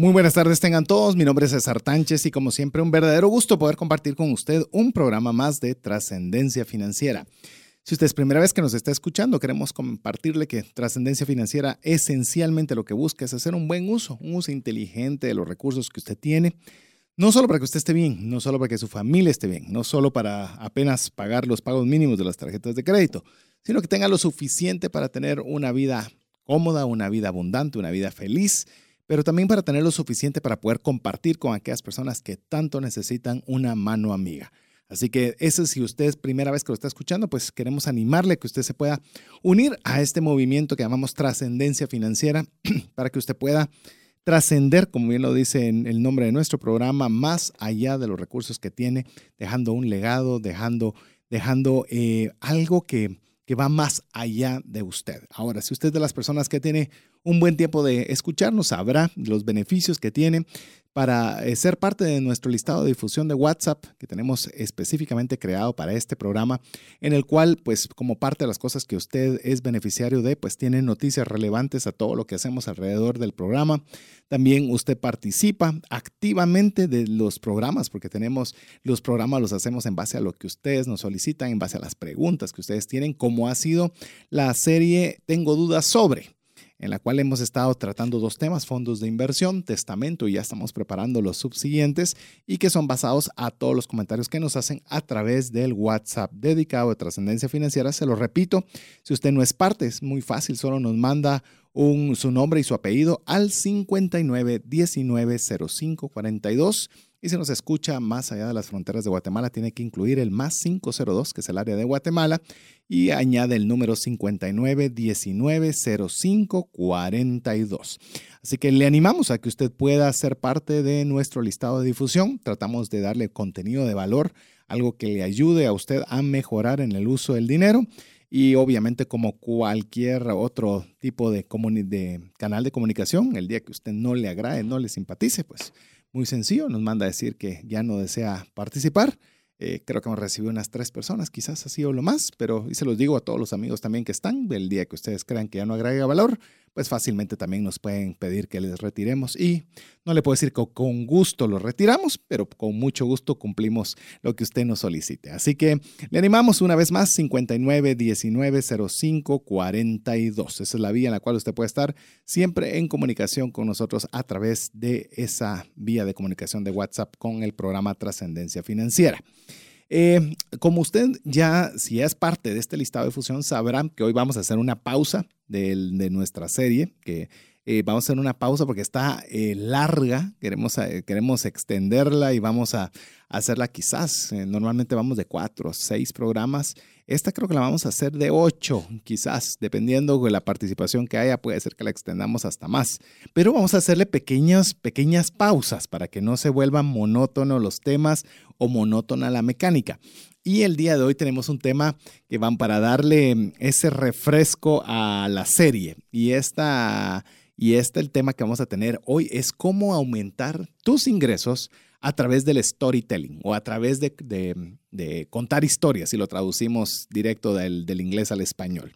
Muy buenas tardes tengan todos, mi nombre es César Tánchez y como siempre un verdadero gusto poder compartir con usted un programa más de trascendencia financiera. Si usted es primera vez que nos está escuchando, queremos compartirle que trascendencia financiera esencialmente lo que busca es hacer un buen uso, un uso inteligente de los recursos que usted tiene, no solo para que usted esté bien, no solo para que su familia esté bien, no solo para apenas pagar los pagos mínimos de las tarjetas de crédito, sino que tenga lo suficiente para tener una vida cómoda, una vida abundante, una vida feliz pero también para tener lo suficiente para poder compartir con aquellas personas que tanto necesitan una mano amiga. Así que eso si usted es primera vez que lo está escuchando, pues queremos animarle que usted se pueda unir a este movimiento que llamamos trascendencia financiera para que usted pueda trascender, como bien lo dice en el nombre de nuestro programa, más allá de los recursos que tiene, dejando un legado, dejando, dejando eh, algo que, que va más allá de usted. Ahora, si usted es de las personas que tiene un buen tiempo de escucharnos, sabrá los beneficios que tiene para eh, ser parte de nuestro listado de difusión de WhatsApp que tenemos específicamente creado para este programa, en el cual, pues como parte de las cosas que usted es beneficiario de, pues tiene noticias relevantes a todo lo que hacemos alrededor del programa. También usted participa activamente de los programas, porque tenemos los programas, los hacemos en base a lo que ustedes nos solicitan, en base a las preguntas que ustedes tienen, como ha sido la serie Tengo dudas sobre en la cual hemos estado tratando dos temas, fondos de inversión, testamento, y ya estamos preparando los subsiguientes, y que son basados a todos los comentarios que nos hacen a través del WhatsApp dedicado a trascendencia financiera. Se lo repito, si usted no es parte, es muy fácil, solo nos manda su nombre y su apellido al 59 19 05 42 y si nos escucha más allá de las fronteras de Guatemala, tiene que incluir el más 502, que es el área de Guatemala, y añade el número 59190542. Así que le animamos a que usted pueda ser parte de nuestro listado de difusión. Tratamos de darle contenido de valor, algo que le ayude a usted a mejorar en el uso del dinero. Y obviamente como cualquier otro tipo de, de canal de comunicación, el día que usted no le agrade, no le simpatice, pues muy sencillo, nos manda a decir que ya no desea participar. Eh, creo que hemos recibido unas tres personas, quizás así o lo más, pero y se los digo a todos los amigos también que están, del día que ustedes crean que ya no agrega valor, pues fácilmente también nos pueden pedir que les retiremos y no le puedo decir que con gusto lo retiramos, pero con mucho gusto cumplimos lo que usted nos solicite. Así que le animamos una vez más 59 19 05 42. Esa es la vía en la cual usted puede estar siempre en comunicación con nosotros a través de esa vía de comunicación de WhatsApp con el programa Trascendencia Financiera. Eh, como usted ya, si es parte de este listado de fusión, sabrán que hoy vamos a hacer una pausa de, nuestra serie, que eh, vamos a hacer una pausa porque está eh, larga, queremos, queremos extenderla y vamos a, hacerla quizás, normalmente vamos de cuatro seis programas esta creo que la vamos a hacer de 8, quizás, dependiendo de la participación que haya, puede ser que la extendamos hasta más. Pero vamos a hacerle pequeñas, pequeñas pausas para que no se vuelvan monótonos los temas o monótona la mecánica. Y el día de hoy tenemos un tema que van para darle ese refresco a la serie. Y esta, y este el tema que vamos a tener hoy es cómo aumentar tus ingresos a través del storytelling o a través de, contar historias, si lo traducimos directo del, inglés al español.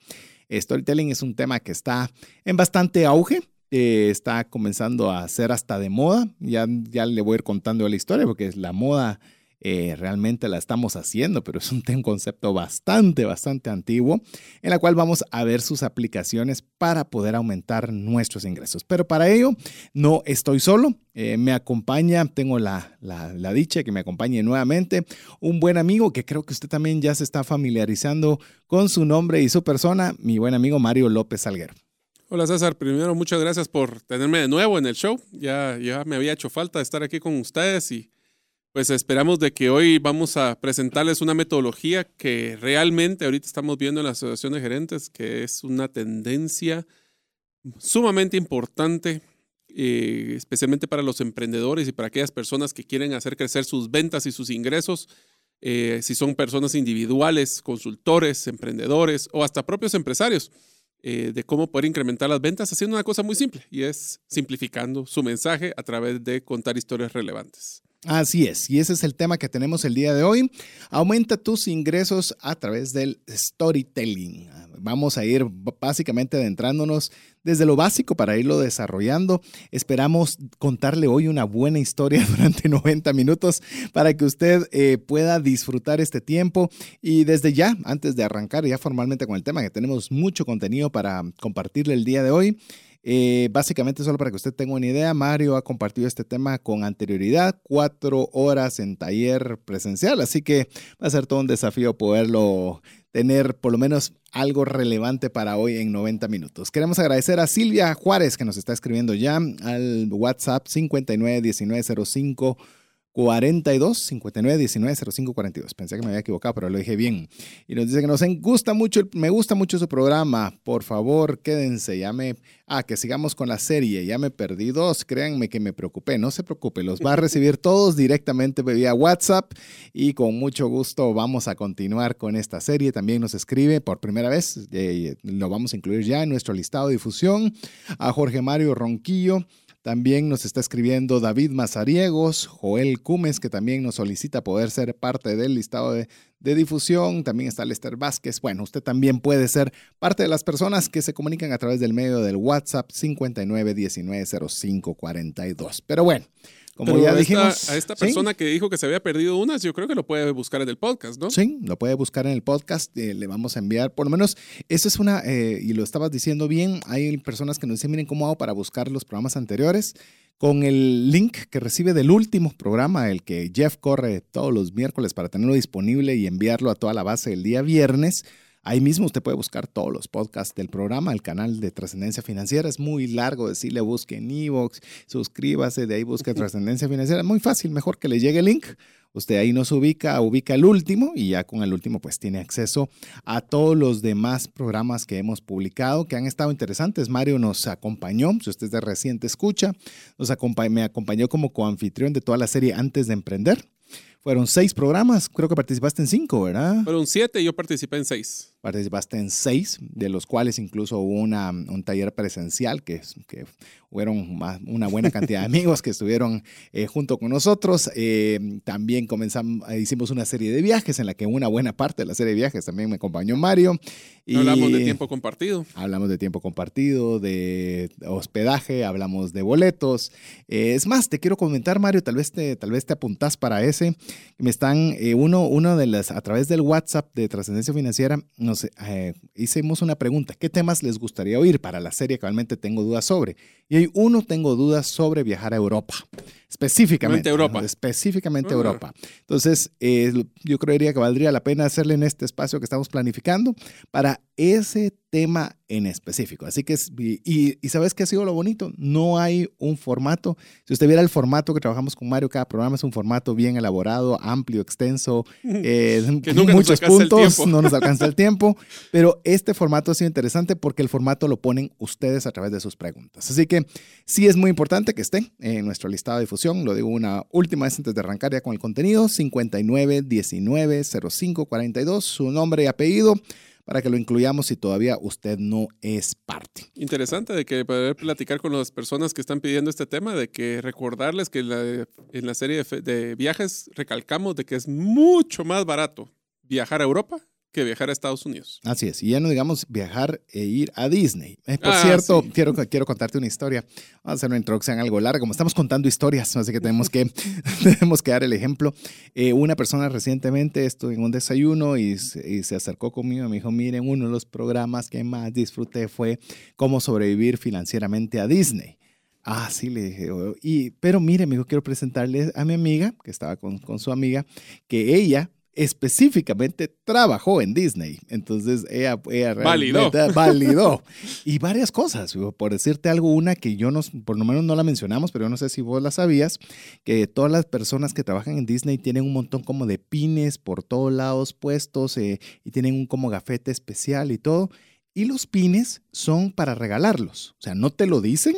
Storytelling es un tema que está en bastante auge, eh, está comenzando a ser hasta de moda. Ya, ya le voy a ir contando la historia porque la moda eh, realmente la estamos haciendo, pero es un, concepto bastante, bastante antiguo, en la cual vamos a ver sus aplicaciones para poder aumentar nuestros ingresos. Pero para ello no estoy solo, eh, me acompaña, tengo la, la, dicha que me acompañe nuevamente, un buen amigo que creo que usted también ya se está familiarizando con su nombre y su persona, mi buen amigo Mario López Salguero. Hola César, primero muchas gracias por tenerme de nuevo en el show. Ya, ya me había hecho falta estar aquí con ustedes y pues esperamos de que hoy vamos a presentarles una metodología que realmente ahorita estamos viendo en la Asociación de Gerentes, que es una tendencia sumamente importante eh, especialmente para los emprendedores y para aquellas personas que quieren hacer crecer sus ventas y sus ingresos. Eh, si son personas individuales, consultores, emprendedores o hasta propios empresarios, eh, de cómo poder incrementar las ventas haciendo una cosa muy simple y es simplificando su mensaje a través de contar historias relevantes. Así es, y ese es el tema que tenemos el día de hoy. Aumenta tus ingresos a través del storytelling. Vamos a ir básicamente adentrándonos desde lo básico para irlo desarrollando. Esperamos contarle hoy una buena historia durante 90 minutos para que usted eh, pueda disfrutar este tiempo. Y desde ya, antes de arrancar ya formalmente con el tema, que tenemos mucho contenido para compartirle el día de hoy, eh, básicamente, solo para que usted tenga una idea, Mario ha compartido este tema con anterioridad, cuatro horas en taller presencial, así que va a ser todo un desafío poderlo tener por lo menos algo relevante para hoy en 90 minutos. Queremos agradecer a Silvia Juárez que nos está escribiendo ya al WhatsApp 591905 42 59 19 05 42. Pensé que me había equivocado, pero lo dije bien. Y nos dice que nos gusta mucho, me gusta mucho su programa. Por favor, quédense. Ya me. Ah, que sigamos con la serie. Ya me perdí dos. Créanme que me preocupé. No se preocupe, los va a recibir todos directamente vía WhatsApp. Y con mucho gusto vamos a continuar con esta serie. También nos escribe por primera vez. Eh, lo vamos a incluir ya en nuestro listado de difusión. A Jorge Mario Ronquillo. También nos está escribiendo David Mazariegos, Joel Cumes, que también nos solicita poder ser parte del listado de, difusión. También está Lester Vázquez. Bueno, usted también puede ser parte de las personas que se comunican a través del medio del WhatsApp 59190542. Pero bueno, como ya dijimos. A esta persona que dijo que se había perdido unas, yo creo que lo puede buscar en el podcast, ¿no? Sí, lo puede buscar en el podcast. Eh, le vamos a enviar, por lo menos, eso es una, eh, y lo estabas diciendo bien, hay personas que nos dicen, miren cómo hago para buscar los programas anteriores. Con el link que recibe del último programa, el que Jeff corre todos los miércoles para tenerlo disponible y enviarlo a toda la base el día viernes, Ahí mismo usted puede buscar todos los podcasts del programa, el canal de Trascendencia Financiera. Es muy largo decirle busque en Evox, suscríbase, de ahí busque Trascendencia Financiera. Muy fácil, mejor que le llegue el link. Usted ahí nos ubica, ubica el último y ya con el último pues tiene acceso a todos los demás programas que hemos publicado que han estado interesantes. Mario nos acompañó, si usted es de reciente escucha, nos me acompañó como coanfitrión de toda la serie Antes de Emprender. Fueron seis programas, creo que participaste en cinco, ¿verdad? Fueron siete yo participé en seis participaste en seis, de los cuales incluso hubo una, un taller presencial que, que fueron una buena cantidad de amigos que estuvieron eh, junto con nosotros. Eh, también comenzamos, hicimos una serie de viajes en la que una buena parte de la serie de viajes también me acompañó Mario. Y hablamos de tiempo compartido. Hablamos de tiempo compartido, de hospedaje, hablamos de boletos. Eh, es más, te quiero comentar, Mario, tal vez te, tal vez te apuntás para ese. Me están, uno, uno de las, a través del WhatsApp de Trascendencia Financiera, eh, hicimos una pregunta, ¿qué temas les gustaría oír para la serie que realmente tengo dudas sobre? Y hay uno, tengo dudas sobre viajar a Europa, específicamente. Europa. Específicamente. Europa. Entonces, eh, yo creería que valdría la pena hacerle en este espacio que estamos planificando para ese tema en específico. Así que, y, y, ¿sabes qué ha sido lo bonito? No hay un formato. Si usted viera el formato que trabajamos con Mario, cada programa es un formato bien elaborado, amplio, extenso, eh, muchos puntos, no nos alcanza el tiempo, pero este formato ha sido interesante porque el formato lo ponen ustedes a través de sus preguntas. Así que sí es muy importante que esté en nuestro listado de difusión. Lo digo una última vez antes de arrancar ya con el contenido, 59190542, su nombre y apellido para que lo incluyamos si todavía usted no es parte. Interesante de que poder platicar con las personas que están pidiendo este tema, de que recordarles que en la serie de viajes recalcamos de que es mucho más barato viajar a Europa que viajar a Estados Unidos. Así es, y ya no digamos viajar e ir a Disney. Eh, por ah, cierto, quiero, quiero contarte una historia. Vamos a hacer una introducción algo larga, como estamos contando historias, así que tenemos que, tenemos que dar el ejemplo. Eh, una persona recientemente estuvo en un desayuno y, y, se acercó conmigo y me dijo, miren, uno de los programas que más disfruté fue cómo sobrevivir financieramente a Disney. Ah, sí, le dije. Oh, y, pero mire, me dijo, quiero presentarle a mi amiga, que estaba con, con su amiga, que ella específicamente trabajó en Disney. Entonces ella, validó. validó. y varias cosas. Por decirte algo, una que yo no, por lo menos no la mencionamos, pero yo no sé si vos la sabías, que todas las personas que trabajan en Disney tienen un montón como de pines por todos lados puestos eh, y tienen un como gafete especial y todo. Y los pines son para regalarlos. O sea, no te lo dicen,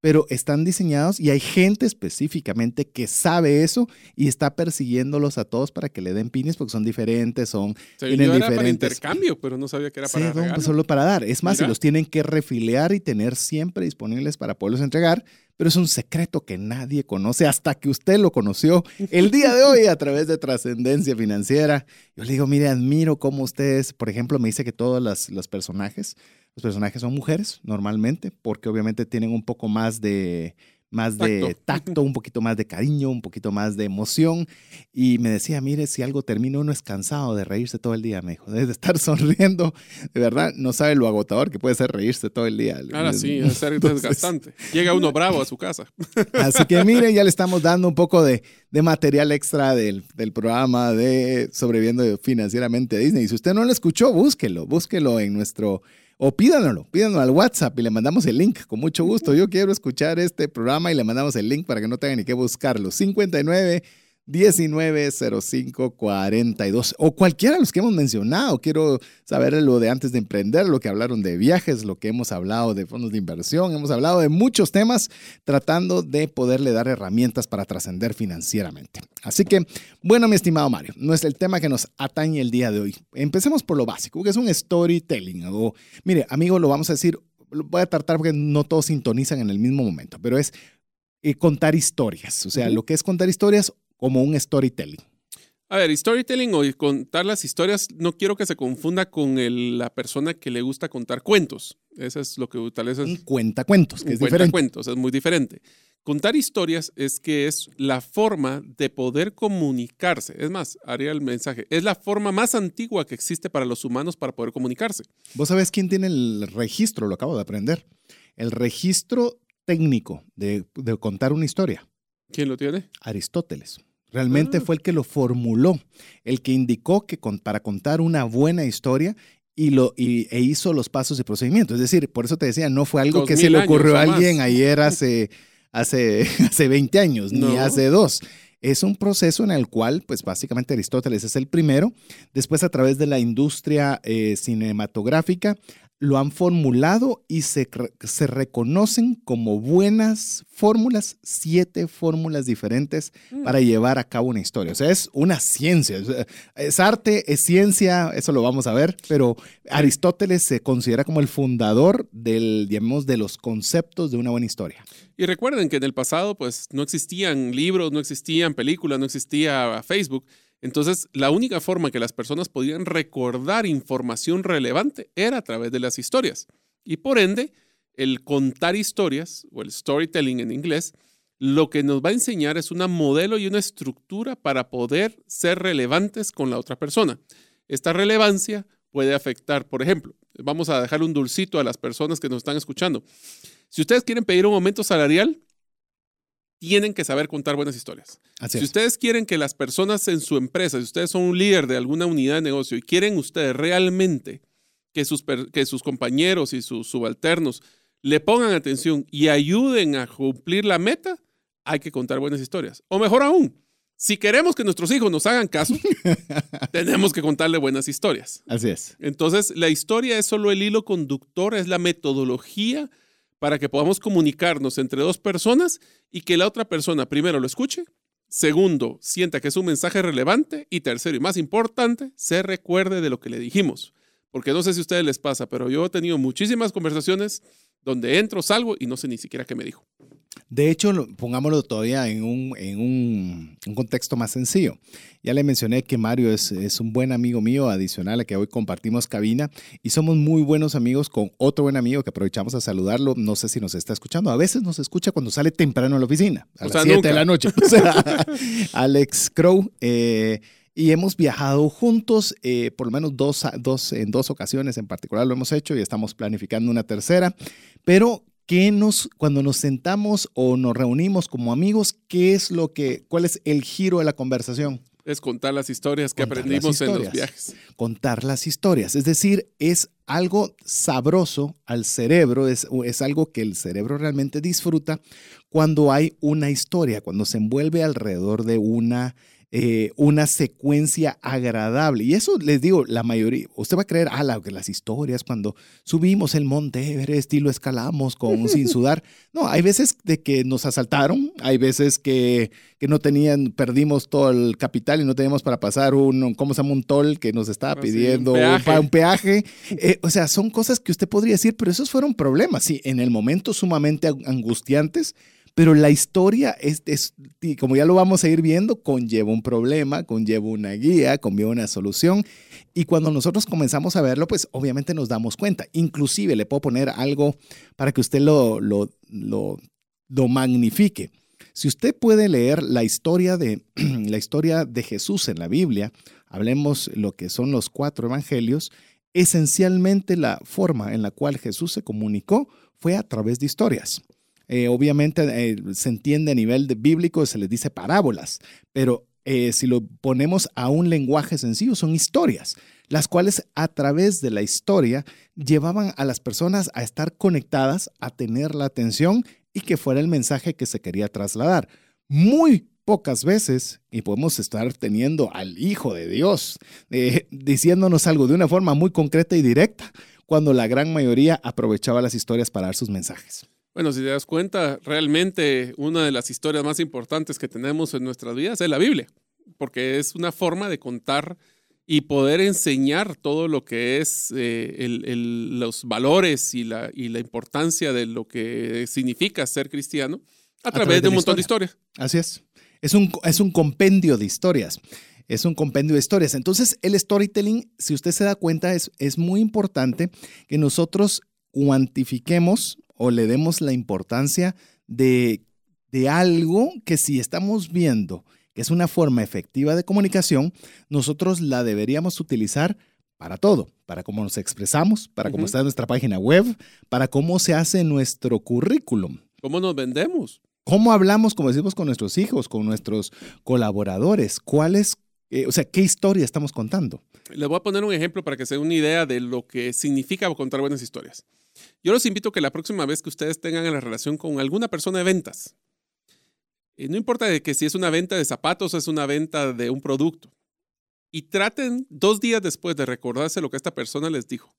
pero están diseñados y hay gente específicamente que sabe eso y está persiguiéndolos a todos para que le den pines porque son diferentes, son tienen era diferentes. para intercambio, pero no sabía que era para sí, pues solo para dar. Es más, si los tienen que refiliar y tener siempre disponibles para poderlos entregar, pero es un secreto que nadie conoce hasta que usted lo conoció el día de hoy a través de trascendencia financiera. Yo le digo, mire, admiro cómo ustedes, por ejemplo, me dice que todos los personajes los personajes son mujeres normalmente, porque obviamente tienen un poco más de, más de tacto, un poquito más de cariño, un poquito más de emoción. Y me decía, mire, si algo termina, uno es cansado de reírse todo el día, me dijo, de estar sonriendo. De verdad, no sabe lo agotador que puede ser reírse todo el día. Ahora sí, es ser desgastante. Llega uno bravo a su casa. Así que miren, ya le estamos dando un poco de, de material extra del, del, programa de Sobreviviendo Financieramente a Disney. Y si usted no lo escuchó, búsquelo, búsquelo en nuestro o pídanlo, pídanlo al WhatsApp y le mandamos el link. Con mucho gusto. Yo quiero escuchar este programa y le mandamos el link para que no tengan ni que buscarlo. 59 190542 o cualquiera de los que hemos mencionado. Quiero saber lo de antes de emprender, lo que hablaron de viajes, lo que hemos hablado de fondos de inversión, hemos hablado de muchos temas tratando de poderle dar herramientas para trascender financieramente. Así que, bueno, mi estimado Mario, no es el tema que nos atañe el día de hoy. Empecemos por lo básico, que es un storytelling. O, mire, amigo, lo vamos a decir, lo voy a tratar porque no todos sintonizan en el mismo momento, pero es eh, contar historias. O sea, lo que es contar historias como un storytelling. A ver, storytelling o contar las historias, no quiero que se confunda con la persona que le gusta contar cuentos. Eso es lo que tal vez es. Un cuentacuentos, que es diferente. cuentos, es muy diferente. Contar historias es que es la forma de poder comunicarse. Es más, haría el mensaje. Es la forma más antigua que existe para los humanos para poder comunicarse. ¿Vos sabés quién tiene el registro? Lo acabo de aprender. El registro técnico de, de contar una historia. ¿Quién lo tiene? Aristóteles. Realmente ah. fue el que lo formuló, el que indicó que para contar una buena historia y lo, e hizo los pasos y procedimientos. Es decir, por eso te decía, no fue algo que se le ocurrió a alguien ayer hace, hace, hace 20 años, ni hace dos. Es un proceso en el cual, pues básicamente Aristóteles es el primero. Después, a través de la industria eh, cinematográfica, lo han formulado y se, se reconocen como buenas fórmulas, siete fórmulas diferentes mm. para llevar a cabo una historia. O sea, es una ciencia, es arte, es ciencia, eso lo vamos a ver, pero Aristóteles se considera como el fundador del, digamos, de los conceptos de una buena historia. Y recuerden que en el pasado, pues, no existían libros, no existían películas, no existía Facebook. Entonces, la única forma que las personas podían recordar información relevante era a través de las historias. Y por ende, el contar historias, o el storytelling en inglés, lo que nos va a enseñar es una modelo y una estructura para poder ser relevantes con la otra persona. Esta relevancia puede afectar, por ejemplo, vamos a dejar un dulcito a las personas que nos están escuchando. Si ustedes quieren pedir un aumento salarial, tienen que saber contar buenas historias. si ustedes quieren que las personas en su empresa, si ustedes son un líder de alguna unidad de negocio y quieren ustedes realmente que sus, que sus compañeros y sus subalternos le pongan atención y ayuden a cumplir la meta, hay que contar buenas historias. O mejor aún, si queremos que nuestros hijos nos hagan caso, tenemos que contarle buenas historias. Así es. Entonces, la historia es solo el hilo conductor, es la metodología para que podamos comunicarnos entre dos personas y que la otra persona primero lo escuche, segundo, sienta que es un mensaje relevante y tercero y más importante, se recuerde de lo que le dijimos. Porque no sé si a ustedes les pasa, pero yo he tenido muchísimas conversaciones donde entro, salgo y no sé ni siquiera qué me dijo. De hecho, pongámoslo todavía en un, en un, contexto más sencillo. Ya le mencioné que Mario es, es, un buen amigo mío, adicional a que hoy compartimos cabina, y somos muy buenos amigos con otro buen amigo que aprovechamos a saludarlo. No sé si nos está escuchando. A veces nos escucha cuando sale temprano a la oficina, a las 7 de la noche. Alex Crow. Eh, y hemos viajado juntos, eh, por lo menos dos, dos, en dos ocasiones en particular lo hemos hecho y estamos planificando una tercera. Pero ¿qué nos, cuando nos sentamos o nos reunimos como amigos, qué es lo que, cuál es el giro de la conversación? Es contar las historias que aprendimos en los viajes. Contar las historias, es decir, es algo sabroso al cerebro, es, es algo que el cerebro realmente disfruta cuando hay una historia, cuando se envuelve alrededor de una eh, una secuencia agradable. Y eso les digo, la mayoría, usted va a creer, ah, la, las historias cuando subimos el monte Everest y lo escalamos con, sin sudar. No, hay veces de que nos asaltaron, hay veces que, que, no tenían, perdimos todo el capital y no teníamos para pasar un, ¿cómo se llama? Un toll que nos estaba pidiendo un peaje. Eh, o sea, son cosas que usted podría decir, pero esos fueron problemas, sí, en el momento sumamente angustiantes pero la historia, es, como ya lo vamos a ir viendo, conlleva un problema, conlleva una guía, conlleva una solución. Y cuando nosotros comenzamos a verlo, pues obviamente nos damos cuenta. Inclusive le puedo poner algo para que usted lo, lo, lo, lo magnifique. Si usted puede leer la historia, de, la historia de Jesús en la Biblia, hablemos lo que son los cuatro evangelios, esencialmente la forma en la cual Jesús se comunicó fue a través de historias. Eh, obviamente eh, se entiende a nivel de bíblico, se les dice parábolas, pero eh, si lo ponemos a un lenguaje sencillo, son historias, las cuales a través de la historia llevaban a las personas a estar conectadas, a tener la atención y que fuera el mensaje que se quería trasladar. Muy pocas veces, y podemos estar teniendo al Hijo de Dios diciéndonos algo de una forma muy concreta y directa, cuando la gran mayoría aprovechaba las historias para dar sus mensajes. Bueno, si te das cuenta, realmente una de las historias más importantes que tenemos en nuestras vidas es la Biblia, porque es una forma de contar y poder enseñar todo lo que es eh, los valores y la, y la importancia de lo que significa ser cristiano a, través, de, un montón de historias. Así es. Es un, es un compendio de historias. Es un compendio de historias. Entonces, el storytelling, si usted se da cuenta, es, es muy importante que nosotros cuantifiquemos o le demos la importancia de, de algo que si estamos viendo que es una forma efectiva de comunicación, nosotros la deberíamos utilizar para todo, para cómo nos expresamos, para cómo está nuestra página web, para cómo se hace nuestro currículum. ¿Cómo nos vendemos? ¿Cómo hablamos, como decimos, con nuestros hijos, con nuestros colaboradores? ¿Cuáles, eh, o sea, qué historia estamos contando? Les voy a poner un ejemplo para que se den una idea de lo que significa contar buenas historias. Yo los invito a que la próxima vez que ustedes tengan la relación con alguna persona de ventas, eh, no importa de que si es una venta de zapatos o es una venta de un producto, y traten dos días después de recordarse lo que esta persona les dijo.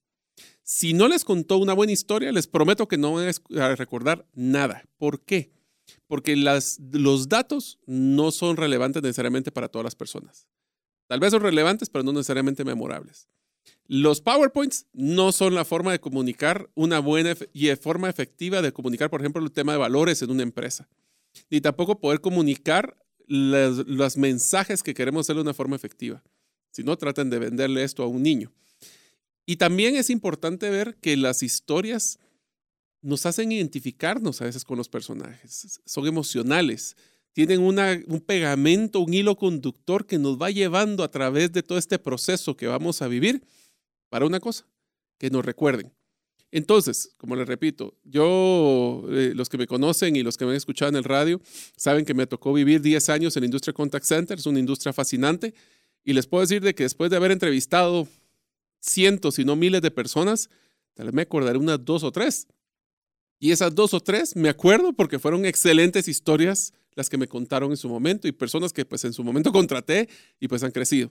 Si no les contó una buena historia, les prometo que no van a recordar nada. ¿Por qué? Porque las, los datos no son relevantes necesariamente para todas las personas. Tal vez son relevantes, pero no necesariamente memorables. Los PowerPoints no son la forma de comunicar una buena y forma efectiva de comunicar, por ejemplo, el tema de valores en una empresa. Ni tampoco poder comunicar los, mensajes que queremos hacer de una forma efectiva. Si no, traten de venderle esto a un niño. Y también es importante ver que las historias nos hacen identificarnos a veces con los personajes. Son emocionales. Tienen un pegamento, un hilo conductor que nos va llevando a través de todo este proceso que vamos a vivir para una cosa, que nos recuerden. Entonces, como les repito, yo, eh, los que me conocen y los que me han escuchado en el radio, saben que me tocó vivir 10 años en la industria contact center, es una industria fascinante, y les puedo decir de que después de haber entrevistado cientos, si no miles de personas, tal vez me acordaré unas dos o tres. Y esas dos o tres me acuerdo porque fueron excelentes historias las que me contaron en su momento y personas que pues en su momento contraté y pues han crecido.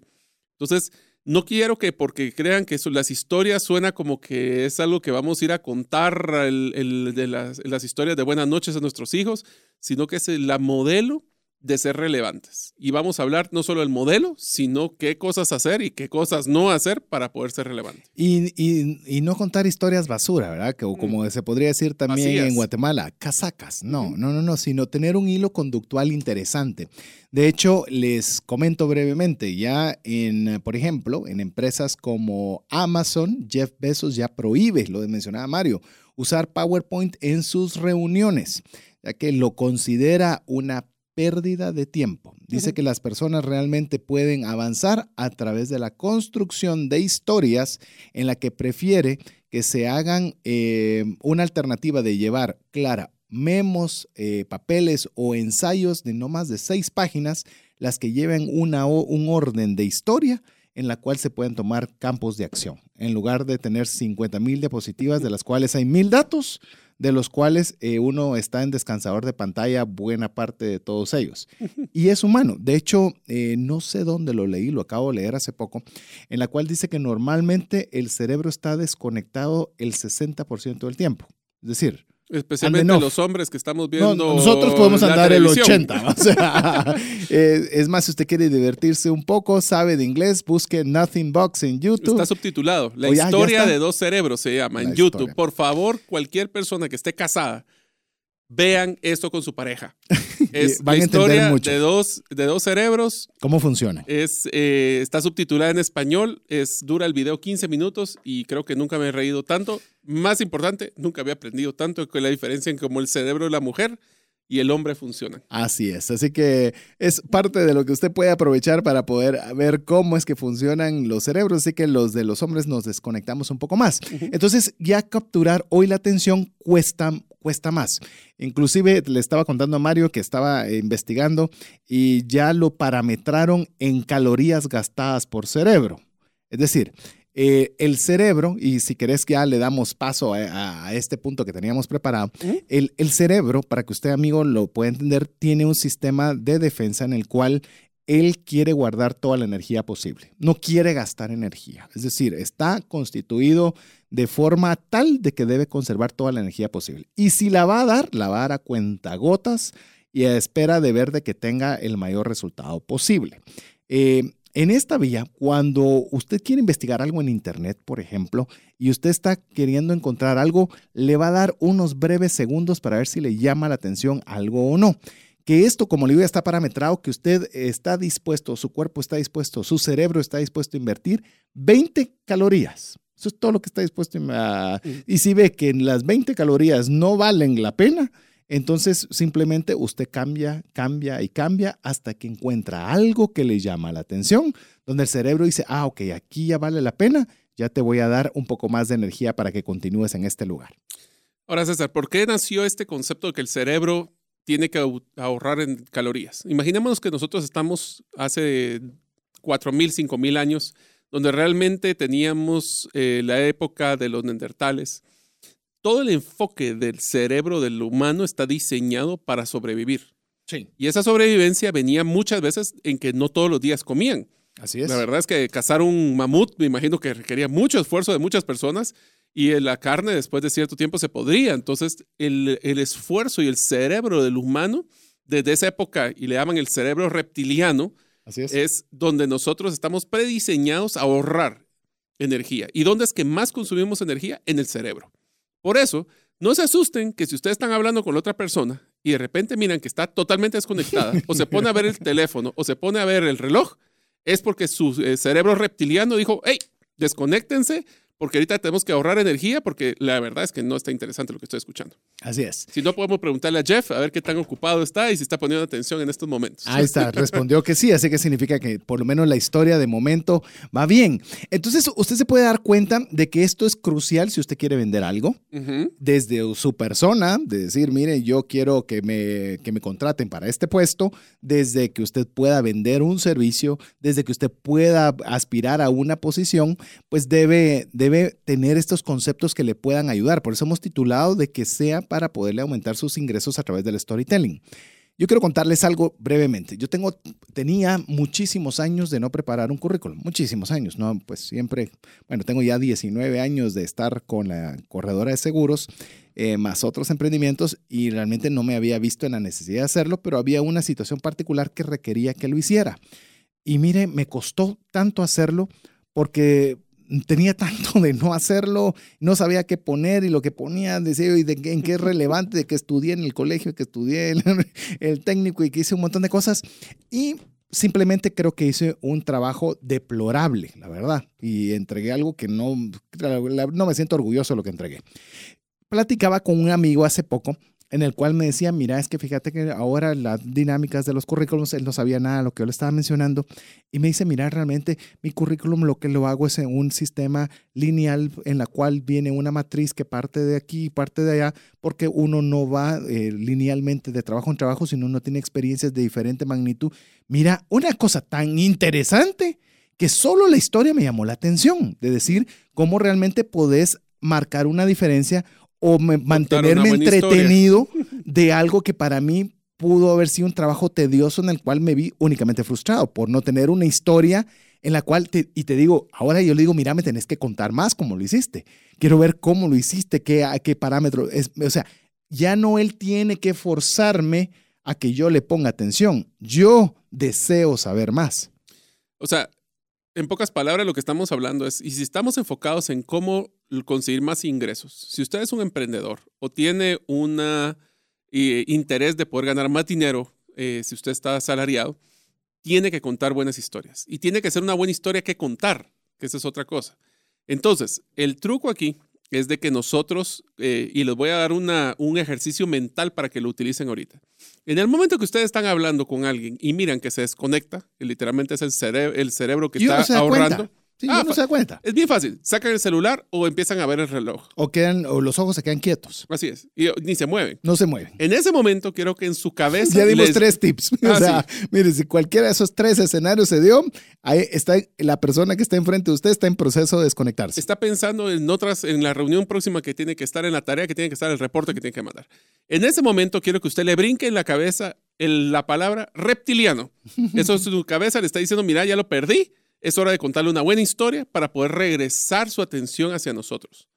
Entonces, no quiero que porque crean que las historias suena como que es algo que vamos a ir a contar el, de las, las, historias de buenas noches a nuestros hijos, sino que es la modelo de ser relevantes. Y vamos a hablar no solo del modelo, sino qué cosas hacer y qué cosas no hacer para poder ser relevante. Y, y, no contar historias basura, ¿verdad? Que, como mm. se podría decir también en Guatemala, casacas. No, no, no, no, sino tener un hilo conductual interesante. De hecho, les comento brevemente, ya en, por ejemplo, en empresas como Amazon, Jeff Bezos ya prohíbe, lo mencionaba Mario, usar PowerPoint en sus reuniones, ya que lo considera una pérdida de tiempo. Dice que las personas realmente pueden avanzar a través de la construcción de historias en la que prefiere que se hagan eh, una alternativa de llevar clara memos, eh, papeles o ensayos de no más de seis páginas, las que lleven una, un orden de historia en la cual se pueden tomar campos de acción. En lugar de tener 50 mil diapositivas, de las cuales hay mil datos, de los cuales eh, uno está en descansador de pantalla buena parte de todos ellos. Y es humano. De hecho, eh, no sé dónde lo leí, lo acabo de leer hace poco, en la cual dice que normalmente el cerebro está desconectado el 60% del tiempo. Es decir, Especialmente los hombres que estamos viendo. nosotros podemos andar el 80. O sea, es más, si usted quiere divertirse un poco, sabe de inglés, busque Nothing Box en YouTube. Está subtitulado. La historia de dos cerebros se llama en YouTube. Por favor, cualquier persona que esté casada vean esto con su pareja. Es Van la historia mucho. de dos, de dos cerebros. ¿Cómo funciona? Es, eh, está subtitulada en español, es, dura el video 15 minutos y creo que nunca me he reído tanto. Más importante, nunca había aprendido tanto que la diferencia en cómo el cerebro de la mujer y el hombre funcionan. Así es, así que es parte de lo que usted puede aprovechar para poder ver cómo es que funcionan los cerebros, así que los de los hombres nos desconectamos un poco más. Entonces, ya capturar hoy la atención cuesta cuesta más. Inclusive le estaba contando a Mario que estaba investigando y ya lo parametraron en calorías gastadas por cerebro. Es decir, eh, el cerebro, y si querés que ya le damos paso a, este punto que teníamos preparado, el, el, cerebro, para que usted amigo lo pueda entender, tiene un sistema de defensa en el cual él quiere guardar toda la energía posible, no quiere gastar energía. Es decir, está constituido de forma tal de que debe conservar toda la energía posible. Y si la va a dar, la va a dar a cuentagotas y a espera de ver de que tenga el mayor resultado posible. Eh, en esta vía, cuando usted quiere investigar algo en Internet, por ejemplo, y usted está queriendo encontrar algo, le va a dar unos breves segundos para ver si le llama la atención algo o no que esto, como le digo, está parametrado, que usted está dispuesto, su cuerpo está dispuesto, su cerebro está dispuesto a invertir 20 calorías. Eso es todo lo que está dispuesto a... Y si ve que las 20 calorías no valen la pena, entonces simplemente usted cambia, cambia y cambia hasta que encuentra algo que le llama la atención, donde el cerebro dice, ah, ok, aquí ya vale la pena, ya te voy a dar un poco más de energía para que continúes en este lugar. Ahora, César, ¿por qué nació este concepto de que el cerebro tiene que ahorrar en calorías. Imaginémonos que nosotros estamos hace 4.000, 5.000 años, donde realmente teníamos eh, la época de los neandertales. Todo el enfoque del cerebro del humano está diseñado para sobrevivir. Sí. Y esa sobrevivencia venía muchas veces en que no todos los días comían. Así es. La verdad es que cazar un mamut, me imagino que requería mucho esfuerzo de muchas personas y la carne después de cierto tiempo se podría. Entonces, el, esfuerzo y el cerebro del humano, desde esa época, y le llaman el cerebro reptiliano, es. donde nosotros estamos prediseñados a ahorrar energía. ¿Y dónde es que más consumimos energía? En el cerebro. Por eso, no se asusten que si ustedes están hablando con otra persona y de repente miran que está totalmente desconectada, o se pone a ver el teléfono, o se pone a ver el reloj, es porque su eh, cerebro reptiliano dijo, hey, desconéctense, porque ahorita tenemos que ahorrar energía porque la verdad es que no está interesante lo que estoy escuchando. Así es. Si no, podemos preguntarle a Jeff a ver qué tan ocupado está y si está poniendo atención en estos momentos. Ahí está, respondió que sí, así que significa que por lo menos la historia de momento va bien. Entonces, usted se puede dar cuenta de que esto es crucial si usted quiere vender algo, desde su persona, de decir, mire, yo quiero que me, que me contraten para este puesto, desde que usted pueda vender un servicio, desde que usted pueda aspirar a una posición, pues debe, debe tener estos conceptos que le puedan ayudar. Por eso hemos titulado de que sea para poderle aumentar sus ingresos a través del storytelling. Yo quiero contarles algo brevemente. Yo tengo, tenía muchísimos años de no preparar un currículum, muchísimos años, ¿no? Pues siempre, bueno, tengo ya 19 años de estar con la corredora de seguros, eh, más otros emprendimientos, y realmente no me había visto en la necesidad de hacerlo, pero había una situación particular que requería que lo hiciera. Y mire, me costó tanto hacerlo porque tenía tanto de no hacerlo, no sabía qué poner y lo que ponía, decía, y de, en qué es relevante, de que estudié en el colegio, que estudié el, el técnico y que hice un montón de cosas. Y simplemente creo que hice un trabajo deplorable, la verdad, y entregué algo que no, no me siento orgulloso de lo que entregué. Platicaba con un amigo hace poco en el cual me decía, mira, es que fíjate que ahora las dinámicas de los currículums, él no sabía nada de lo que yo le estaba mencionando, y me dice, mira, realmente mi currículum lo que lo hago es en un sistema lineal en la cual viene una matriz que parte de aquí y parte de allá, porque uno no va eh, linealmente de trabajo en trabajo, sino uno tiene experiencias de diferente magnitud. Mira, una cosa tan interesante que solo la historia me llamó la atención, de decir cómo realmente podés marcar una diferencia o me- mantenerme historia. entretenido de algo que para mí pudo haber sido un trabajo tedioso en el cual me vi únicamente frustrado por no tener una historia en la cual, te, y te digo, ahora yo le digo, mira, me tenés que contar más cómo lo hiciste. Quiero ver cómo lo hiciste, qué, a qué parámetro. Es, o sea, ya no él tiene que forzarme a que yo le ponga atención. Yo deseo saber más. O sea, en pocas palabras, lo que estamos hablando es, y si estamos enfocados en cómo conseguir más ingresos, si usted es un emprendedor o tiene un interés de poder ganar más dinero, eh, si usted está asalariado, tiene que contar buenas historias. Y tiene que ser una buena historia que contar, que esa es otra cosa. Entonces, el truco aquí es de que nosotros, eh, y les voy a dar una, un ejercicio mental para que lo utilicen ahorita. En el momento que ustedes están hablando con alguien y miran que se desconecta, que literalmente es el, cere el cerebro que Y está ahorrando, cuenta. Sí, Ah, uno se da cuenta. es bien fácil. Sacan el celular o empiezan a ver el reloj. O, quedan, o los ojos se quedan quietos. Así es. Y ni se mueven. No se mueven. En ese momento, quiero que en su cabeza. Ya dimos les- tres tips. Ah, o sea, mire, si cualquiera de esos tres escenarios se dio, ahí está la persona que está enfrente de usted está en proceso de desconectarse. Está pensando en otras, en la reunión próxima que tiene que estar, en la tarea que tiene que estar, el reporte que tiene que mandar. En ese momento, quiero que usted le brinque en la cabeza el- la palabra reptiliano. Eso es su cabeza, le está diciendo, mira, ya lo perdí. Es hora de contarle una buena historia para poder regresar su atención hacia nosotros.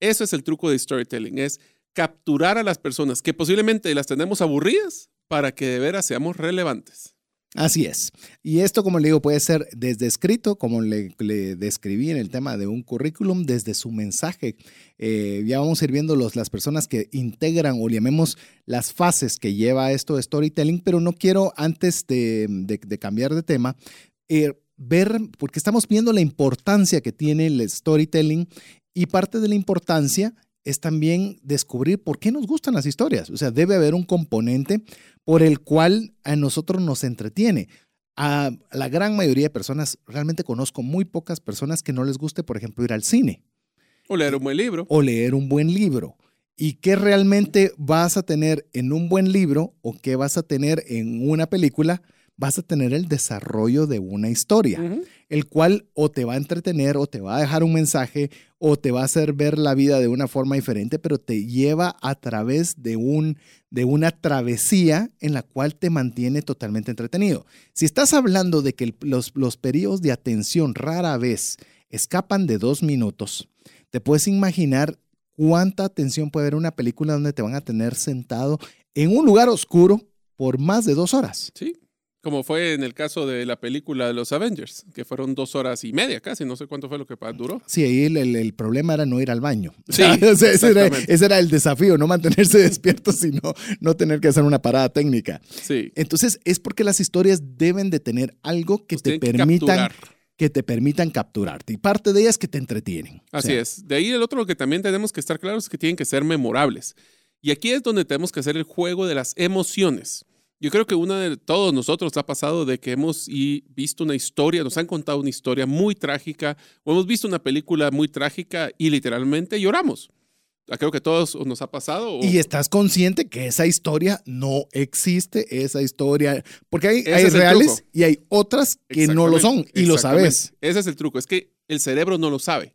Eso es el truco de storytelling, es capturar a las personas que posiblemente las tenemos aburridas para que de veras seamos relevantes. Así es. Y esto, como le digo, puede ser desde escrito, como le, describí en el tema de un currículum, desde su mensaje. Eh, ya vamos a ir viendo las personas que integran o llamemos las fases que lleva esto de storytelling, pero no quiero antes de cambiar de tema, eh, ver, porque estamos viendo la importancia que tiene el storytelling y parte de la importancia es también descubrir por qué nos gustan las historias. O sea, debe haber un componente por el cual a nosotros nos entretiene. A la gran mayoría de personas, realmente conozco muy pocas personas que no les guste, por ejemplo, ir al cine O leer un buen libro. o leer un buen libro. ¿Y qué realmente vas a tener en un buen libro o qué vas a tener en una película? Vas a tener el desarrollo de una historia el cual o te va a entretener o te va a dejar un mensaje o te va a hacer ver la vida de una forma diferente, pero te lleva a través de, un, de una travesía en la cual te mantiene totalmente entretenido. Si estás hablando de que los, los periodos de atención rara vez escapan de dos minutos, te puedes imaginar cuánta atención puede haber una película donde te van a tener sentado en un lugar oscuro por más de dos horas. Sí, como fue en el caso de la película de los Avengers, que fueron dos horas y media casi, no sé cuánto fue lo que duró. Sí, ahí el, el- el problema era no ir al baño. Sí, O sea, ese, era, ese era el desafío, no mantenerse despierto, sino no tener que hacer una parada técnica. Sí. Entonces, es porque las historias deben de tener algo que Pues te que permitan capturar. que te permitan capturarte. Y parte de ellas que te entretienen. O Así sea, es. De ahí el otro que también tenemos que estar claros es que tienen que ser memorables. Y aquí es donde tenemos que hacer el juego de las emociones. Yo creo que una de todos nosotros ha pasado de que hemos y visto una historia, nos han contado una historia muy trágica, o hemos visto una película muy trágica y literalmente lloramos. Ah, Creo que a todos nos ha pasado. o- Y estás consciente que esa historia no existe, esa historia, porque hay, hay reales y hay otras que no lo son y lo sabes. Ese es el truco, es que el cerebro no lo sabe.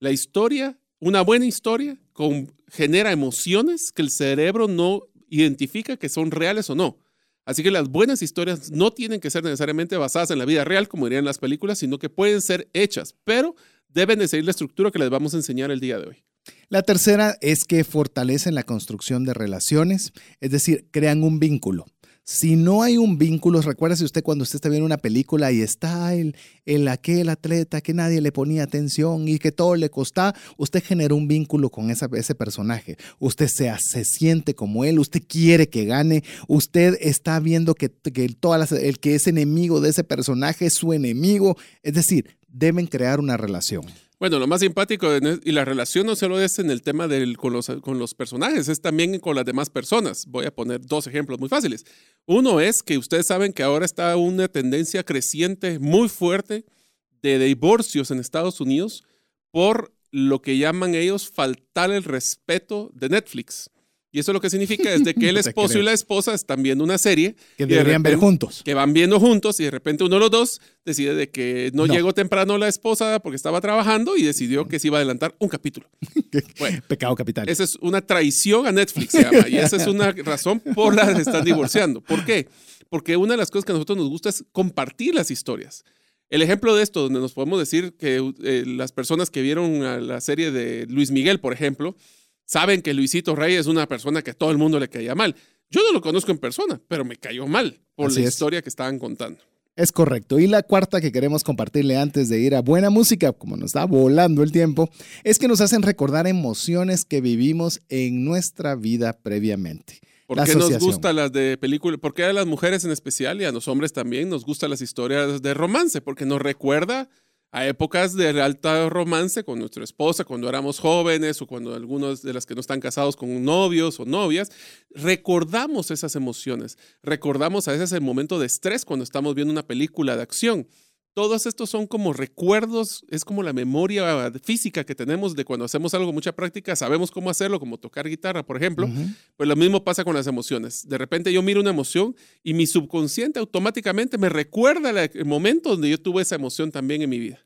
La historia, una buena historia, con, genera emociones que el cerebro no identifica que son reales o no. Así que las buenas historias no tienen que ser necesariamente basadas en la vida real, como dirían las películas, sino que pueden ser hechas, pero deben de seguir la estructura que les vamos a enseñar el día de hoy. La tercera es que fortalecen la construcción de relaciones, es decir, crean un vínculo. Si no hay un vínculo, recuérdese usted cuando usted está viendo una película y está el, el aquel atleta que nadie le ponía atención y que todo le costaba, usted generó un vínculo con ese personaje. Usted se, se siente como él, usted quiere que gane, usted está viendo que, que todas las- el que es enemigo de ese personaje es su enemigo. Es decir, deben crear una relación. Bueno, lo más simpático y la relación no solo es en el tema del, con, los, con los personajes, es también con las demás personas. Voy a poner dos ejemplos muy fáciles. Uno es que ustedes saben que ahora está una tendencia creciente muy fuerte de divorcios en Estados Unidos por lo que llaman ellos faltar el respeto de Netflix. Y eso lo que significa es de que el esposo y la esposa están viendo una serie. Que y de deberían ver repente- juntos. Que van viendo juntos y de repente uno de los dos decide de que no, No. llegó temprano la esposa porque estaba trabajando y decidió que se iba a adelantar un capítulo. Bueno, Pecado capital. esa es una traición a Netflix, se llama. Y esa es una razón por la que están divorciando. ¿Por qué? Porque una de las cosas que a nosotros nos gusta es compartir las historias. El ejemplo de esto, donde nos podemos decir que eh, las personas que vieron a la serie de Luis Miguel, por ejemplo, saben que Luisito Rey es una persona que a todo el mundo le caía mal. Yo no lo conozco en persona, pero me cayó mal por Así la es. historia que estaban contando. Es correcto. Y la cuarta que queremos compartirle antes de ir a buena música, como nos está volando el tiempo, es que nos hacen recordar emociones que vivimos en nuestra vida previamente. ¿Por La qué nos gustan las de película? ¿Por qué a las mujeres en especial y a los hombres también nos gustan las historias de romance? Porque nos recuerda a épocas de alta romance con nuestra esposa, cuando éramos jóvenes o cuando algunos de las que no están casados con novios o novias. Recordamos esas emociones, recordamos a veces el momento de estrés cuando estamos viendo una película de acción. Todos estos son como recuerdos, es como la memoria física que tenemos de cuando hacemos algo mucha práctica, sabemos cómo hacerlo, como tocar guitarra, por ejemplo. Ujú. Pues lo mismo pasa con las emociones. De repente yo miro una emoción y mi subconsciente automáticamente me recuerda el momento donde yo tuve esa emoción también en mi vida.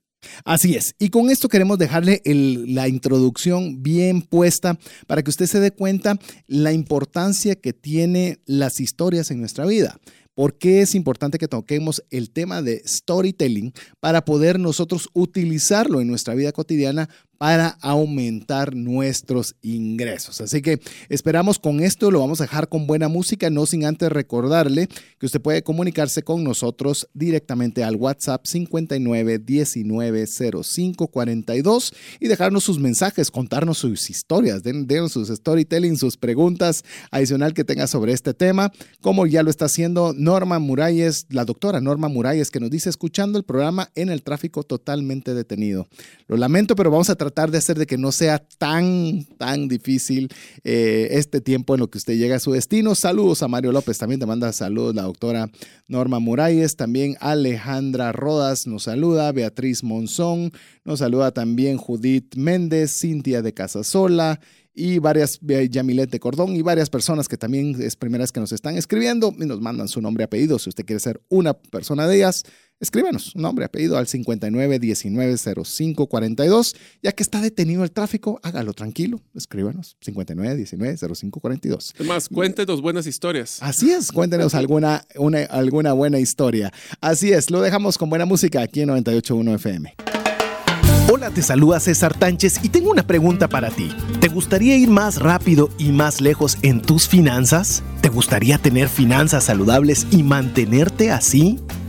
Así es. Y con esto queremos dejarle el- la introducción bien puesta para que usted se dé cuenta la importancia que tiene las historias en nuestra vida. ¿Por qué es importante que toquemos el tema de storytelling para poder nosotros utilizarlo en nuestra vida cotidiana para aumentar nuestros ingresos? Así que esperamos con esto, lo vamos a dejar con buena música, no sin antes recordarle que usted puede comunicarse con nosotros directamente al WhatsApp 59 19 05 42 y dejarnos sus mensajes, contarnos sus historias, den, sus storytelling, sus preguntas adicional que tenga sobre este tema, como ya lo está haciendo Norma Muralles, la doctora Norma Muralles, que nos dice escuchando el programa en el tráfico totalmente detenido. Lo lamento, pero vamos a tratar de hacer de que no sea tan, tan difícil eh, este tiempo en lo que usted llega a su destino. Saludos a Mario López, también te manda saludos la doctora Norma Muralles, también Alejandra Rodas nos saluda, Beatriz Monzón, nos saluda también Judith Méndez, Cintia de Casasola y varias, eh, Yamilet de Cordón y varias personas que también es primeras que nos están escribiendo y nos mandan su nombre y apellido. Si usted quiere ser una persona de ellas, escríbanos un nombre apellido al 59 19 05 42. Ya que está detenido el tráfico, hágalo tranquilo, escríbanos 59 19 05 42. Además, cuéntenos buenas historias. Así es, cuéntenos alguna, una, alguna buena historia. Así es, lo dejamos con buena música aquí en 98.1 FM. Hola, te saluda César Tánchez y tengo una pregunta para ti. ¿Te gustaría ir más rápido y más lejos en tus finanzas? ¿Te gustaría tener finanzas saludables y mantenerte así?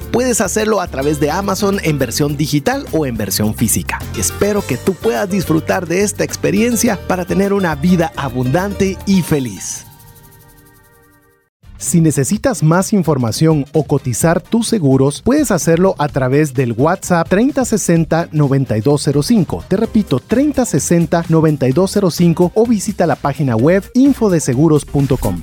puedes hacerlo a través de Amazon en versión digital o en versión física. Espero que tú puedas disfrutar de esta experiencia para tener una vida abundante y feliz. Si necesitas más información o cotizar tus seguros, puedes hacerlo a través del WhatsApp 3060-9205. Te repito, 3060-9205 o visita la página web infodeseguros.com.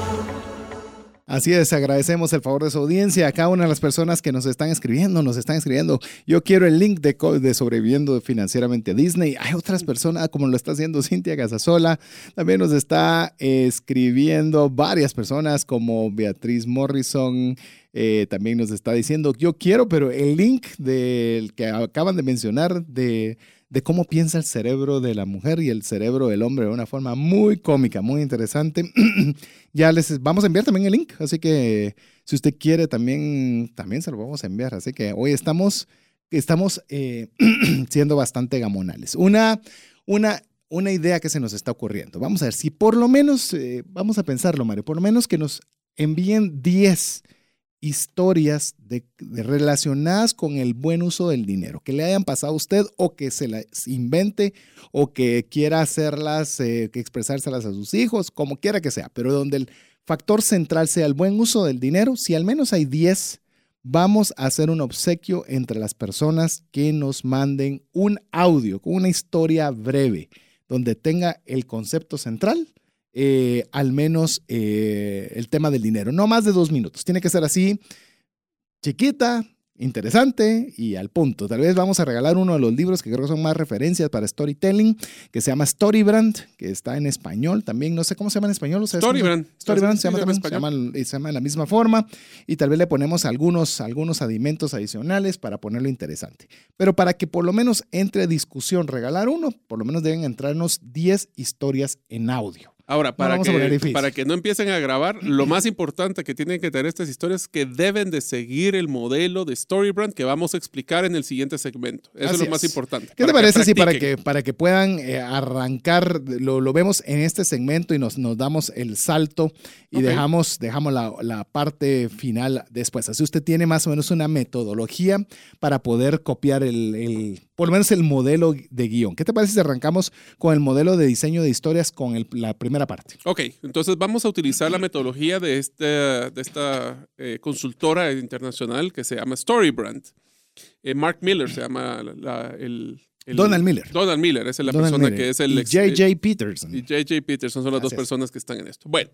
Así es, agradecemos el favor de su audiencia. A cada una de las personas que nos están escribiendo, nos están escribiendo. Yo quiero el link de, sobreviviendo financieramente a Disney. Hay otras personas, como lo está haciendo Cintia Casasola. También nos está escribiendo varias personas como Beatriz Morrison. Eh, también nos está diciendo, yo quiero, pero el link del que acaban de mencionar de, de cómo piensa el cerebro de la mujer y el cerebro del hombre de una forma muy cómica, muy interesante. ya les vamos a enviar también el link, así que si usted quiere también, también se lo vamos a enviar. Así que hoy estamos, estamos eh, siendo bastante gamonales. Una, una, una idea que se nos está ocurriendo. Vamos a ver si por lo menos, eh, vamos a pensarlo, Mario, por lo menos que nos envíen 10 historias relacionadas con el buen uso del dinero, que le hayan pasado a usted o que se las invente o que quiera hacerlas, eh, expresárselas a sus hijos, como quiera que sea, pero donde el factor central sea el buen uso del dinero, si al menos hay 10, vamos a hacer un obsequio entre las personas que nos manden un audio con una historia breve donde tenga el concepto central, eh, al menos eh, el tema del dinero. No más de dos minutos. Tiene que ser así, chiquita, interesante y al punto. Tal vez vamos a regalar uno de los libros que creo que son más referencias para storytelling, que se llama Storybrand, que está en español también. No sé cómo se llama en español. Storybrand. Storybrand se, llama, se, llama, se llama de la misma forma y tal vez le ponemos algunos, algunos adimentos adicionales para ponerlo interesante. Pero para que por lo menos entre discusión regalar uno, por lo menos deben entrarnos 10 historias en audio. Ahora, para, que, para que no empiecen a grabar, lo más importante que tienen que tener estas historias es que deben de seguir el modelo de Storybrand que vamos a explicar en el siguiente segmento. Eso es lo más importante. ¿Qué te parece si para que, para que puedan eh, arrancar, lo, lo, vemos en este segmento y nos, nos damos el salto y dejamos, dejamos la, la, parte final después? Así usted tiene más o menos una metodología para poder copiar el, el por lo menos el modelo de guion. ¿Qué te parece si arrancamos con el modelo de diseño de historias con la primera parte? Ok, entonces vamos a utilizar la metodología de, este, de esta eh, consultora internacional que se llama Storybrand. Eh, Mark Miller se llama el, Donald Miller. Donald Miller, es la persona que es el... J.J. Peterson. Y J.J. Peterson son las dos personas que están en esto. Bueno,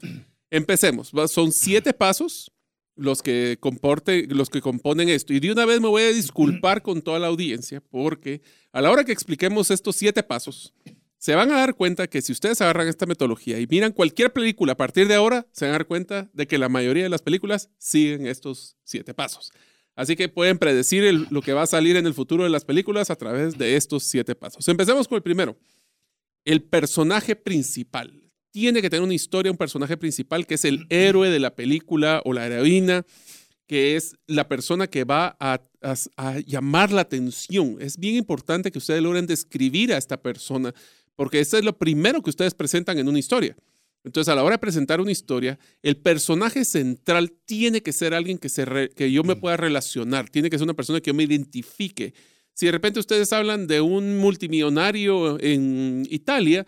empecemos. Son siete pasos los que, comporte, los que componen esto. Y de una vez me voy a disculpar con toda la audiencia porque a la hora que expliquemos estos siete pasos, se van a dar cuenta que si ustedes agarran esta metodología y miran cualquier película a partir de ahora, se van a dar cuenta de que la mayoría de las películas siguen estos siete pasos. Así que pueden predecir lo que va a salir en el futuro de las películas a través de estos siete pasos. Empecemos con el primero. El personaje principal tiene que tener una historia, un personaje principal que es el héroe de la película o la heroína, que es la persona que va a, llamar la atención. Es bien importante que ustedes logren describir a esta persona, porque esto es lo primero que ustedes presentan en una historia. Entonces, a la hora de presentar una historia, el personaje central tiene que ser alguien que, se que yo me mm. pueda relacionar, tiene que ser una persona que yo me identifique. Si de repente ustedes hablan de un multimillonario en Italia,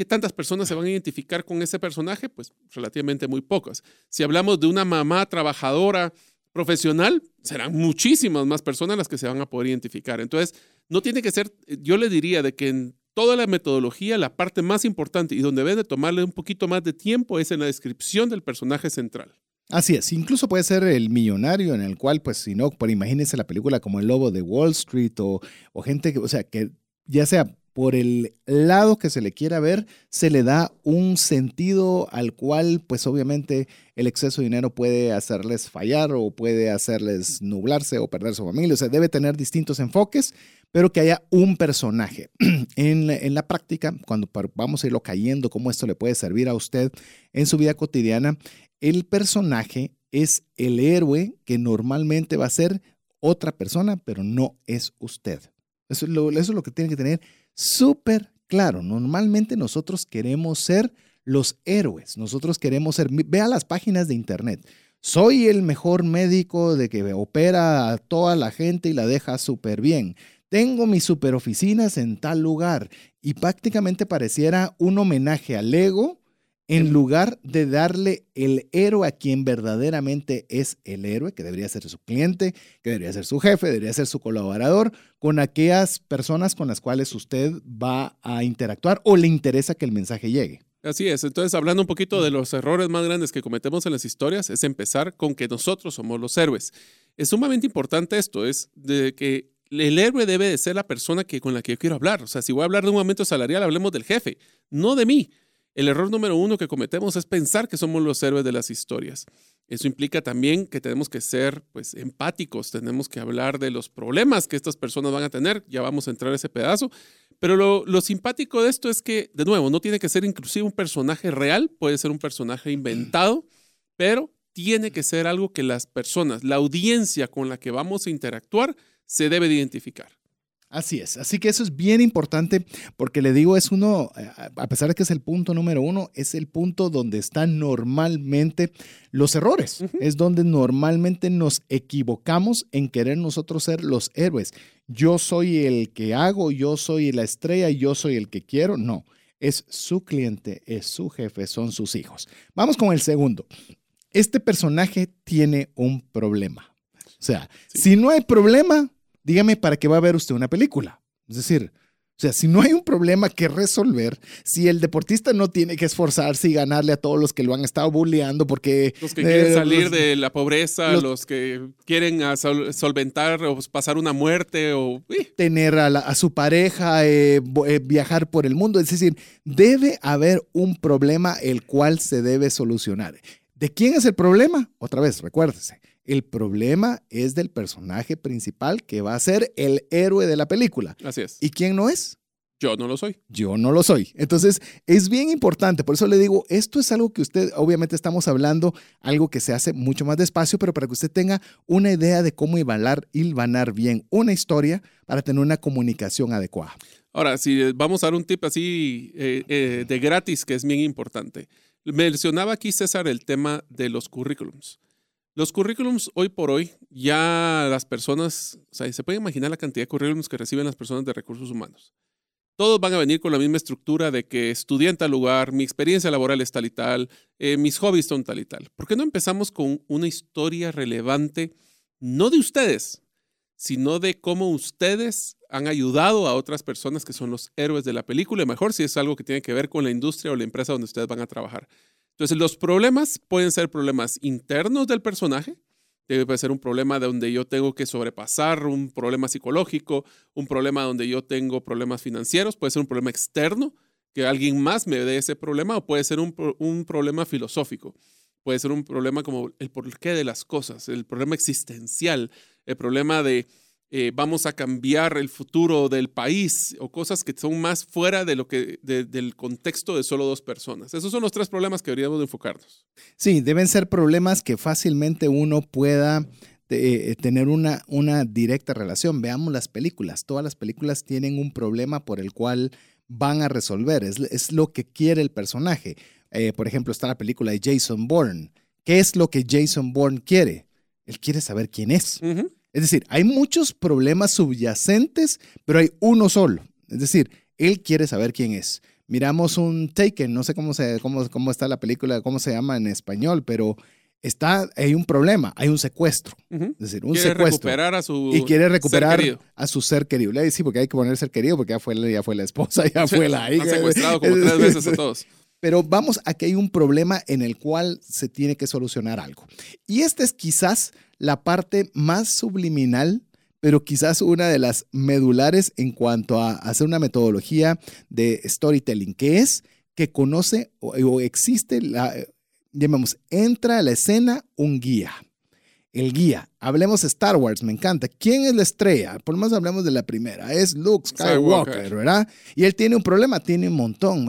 ¿Qué tantas personas se van a identificar con ese personaje? Pues relativamente muy pocas. Si hablamos de una mamá trabajadora profesional, serán muchísimas más personas las que se van a poder identificar. Entonces, no tiene que ser, yo le diría de que en toda la metodología, la parte más importante y donde debe de tomarle un poquito más de tiempo es en la descripción del personaje central. Así es, incluso puede ser el millonario en el cual, pues si no, por imagínense la película como El Lobo de Wall Street o, o gente que, o sea, que ya sea por el lado que se le quiera ver, se le da un sentido al cual, pues obviamente, el exceso de dinero puede hacerles fallar o puede hacerles nublarse o perder su familia. O sea, debe tener distintos enfoques, pero que haya un personaje. en, la, práctica, cuando vamos a irlo cayendo, cómo esto le puede servir a usted en su vida cotidiana, el personaje es el héroe que normalmente va a ser otra persona, pero no es usted. Eso eso es lo que tiene que tener súper claro. Normalmente nosotros queremos ser los héroes, nosotros queremos ser, vea las páginas de internet. Soy el mejor médico de que opera a toda la gente y la deja súper bien. Tengo mis super oficinas en tal lugar y prácticamente pareciera un homenaje al ego en lugar de darle el héroe a quien verdaderamente es el héroe, que debería ser su cliente, que debería ser su jefe, debería ser su colaborador, con aquellas personas con las cuales usted va a interactuar o le interesa que el mensaje llegue. Así es, entonces hablando un poquito de los errores más grandes que cometemos en las historias, es empezar con que nosotros somos los héroes. Es sumamente importante esto, es de que el héroe debe de ser la persona que, con la que yo quiero hablar. O sea, si voy a hablar de un aumento salarial, hablemos del jefe, no de mí. El error número uno que cometemos es pensar que somos los héroes de las historias. Eso implica también que tenemos que ser pues, empáticos, tenemos que hablar de los problemas que estas personas van a tener, ya vamos a entrar a ese pedazo, pero lo, lo simpático de esto es que, de nuevo, no tiene que ser inclusive un personaje real, puede ser un personaje inventado, pero tiene que ser algo que las personas, la audiencia con la que vamos a interactuar, se debe de identificar. Así es, así que eso es bien importante porque le digo, es uno, eh, a pesar de que es el punto número uno, es el punto donde están normalmente los errores, es donde normalmente nos equivocamos en querer nosotros ser los héroes. Yo soy el que hago, yo soy la estrella, yo soy el que quiero, no, es su cliente, es su jefe, son sus hijos. Vamos con el segundo. Este personaje tiene un problema. O sea, si no hay problema, dígame para qué va a ver usted una película. Es decir, o sea, si no hay un problema que resolver, si el deportista no tiene que esforzarse y ganarle a todos los que lo han estado bulleando porque... Los que quieren eh, salir de la pobreza, los, que quieren solventar o pasar una muerte o... Tener a, su pareja, eh, eh, viajar por el mundo. Es decir, debe haber un problema el cual se debe solucionar. ¿De quién es el problema? Otra vez, recuérdese el problema es del personaje principal que va a ser el héroe de la película. Así es. ¿Y quién no es? Yo no lo soy. Yo no lo soy. Entonces, es bien importante. Por eso le digo, esto es algo que usted, obviamente estamos hablando, algo que se hace mucho más despacio, pero para que usted tenga una idea de cómo hilvanar, hilvanar bien una historia para tener una comunicación adecuada. Ahora, si vamos a dar un tip así eh, eh, de gratis, que es bien importante. Mencionaba aquí César el tema de los currículums. Los currículums hoy por hoy, ya las personas, o sea, se puede imaginar la cantidad de currículums que reciben las personas de recursos humanos. Todos van a venir con la misma estructura de que estudié en tal lugar, mi experiencia laboral es tal y tal, eh, mis hobbies son tal y tal. ¿Por qué no empezamos con una historia relevante, no de ustedes, sino de cómo ustedes han ayudado a otras personas que son los héroes de la película, mejor si es algo que tiene que ver con la industria o la empresa donde ustedes van a trabajar. Entonces, los problemas pueden ser problemas internos del personaje, debe ser un problema donde yo tengo que sobrepasar un problema psicológico, un problema donde yo tengo problemas financieros, puede ser un problema externo, que alguien más me dé ese problema, o puede ser un, un problema filosófico, puede ser un problema como el porqué de las cosas, el problema existencial, el problema de eh, vamos a cambiar el futuro del país o cosas que son más fuera de lo que, del contexto de solo dos personas. Esos son los tres problemas que deberíamos enfocarnos. Sí, deben ser problemas que fácilmente uno pueda eh, tener una, una directa relación. Veamos las películas. Todas las películas tienen un problema por el cual van a resolver. Es, lo que quiere el personaje. Eh, por ejemplo, está la película de Jason Bourne. ¿Qué es lo que Jason Bourne quiere? Él quiere saber quién es. Es decir, hay muchos problemas subyacentes, pero hay uno solo. Es decir, él quiere saber quién es. Miramos un Taken, no sé cómo, se, cómo, cómo está la película, cómo se llama en español, pero está, hay un problema, hay un secuestro. Es decir, un quiere secuestro. recuperar a su Y quiere recuperar a su ser querido. Le sí, porque hay que poner ser querido, porque ya fue, ya fue la esposa, ya fue la hija. Ha secuestrado como tres veces a todos. Pero vamos a que hay un problema en el cual se tiene que solucionar algo. Y esta es quizás la parte más subliminal, pero quizás una de las medulares en cuanto a hacer una metodología de storytelling, que es que conoce o, existe, la, llamemos, entra a la escena un guía el guía. Hablemos Star Wars, me encanta. ¿Quién es la estrella? Por lo menos hablemos de la primera. Es Luke Skywalker, ¿verdad? Y él tiene un problema, tiene un montón.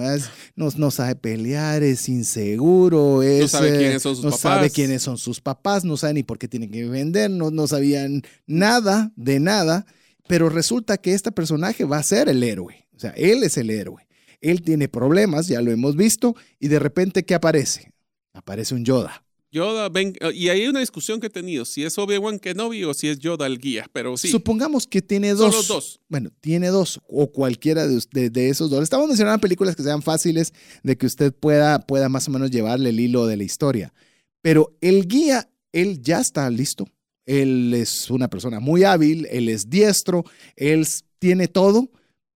no, sabe pelear, es inseguro, es, no sabe quiénes son sus no papás. sabe quiénes son sus papás, no sabe ni por qué tiene que vender, no, no sabían nada de nada. Pero resulta que este personaje va a ser el héroe. O sea, él es el héroe. Él tiene problemas, ya lo hemos visto, y de repente, ¿qué aparece? Aparece un Yoda Yoda, eh, y hay una discusión que he tenido, si es Obi-Wan Kenobi o si es Yoda el guía, pero sí. Supongamos que tiene dos. Solo dos. Bueno, tiene dos o cualquiera de, de, esos dos. Estamos mencionando películas que sean fáciles de que usted pueda, pueda más o menos llevarle el hilo de la historia. Pero el guía, él ya está listo. Él es una persona muy hábil, él es diestro, él tiene todo,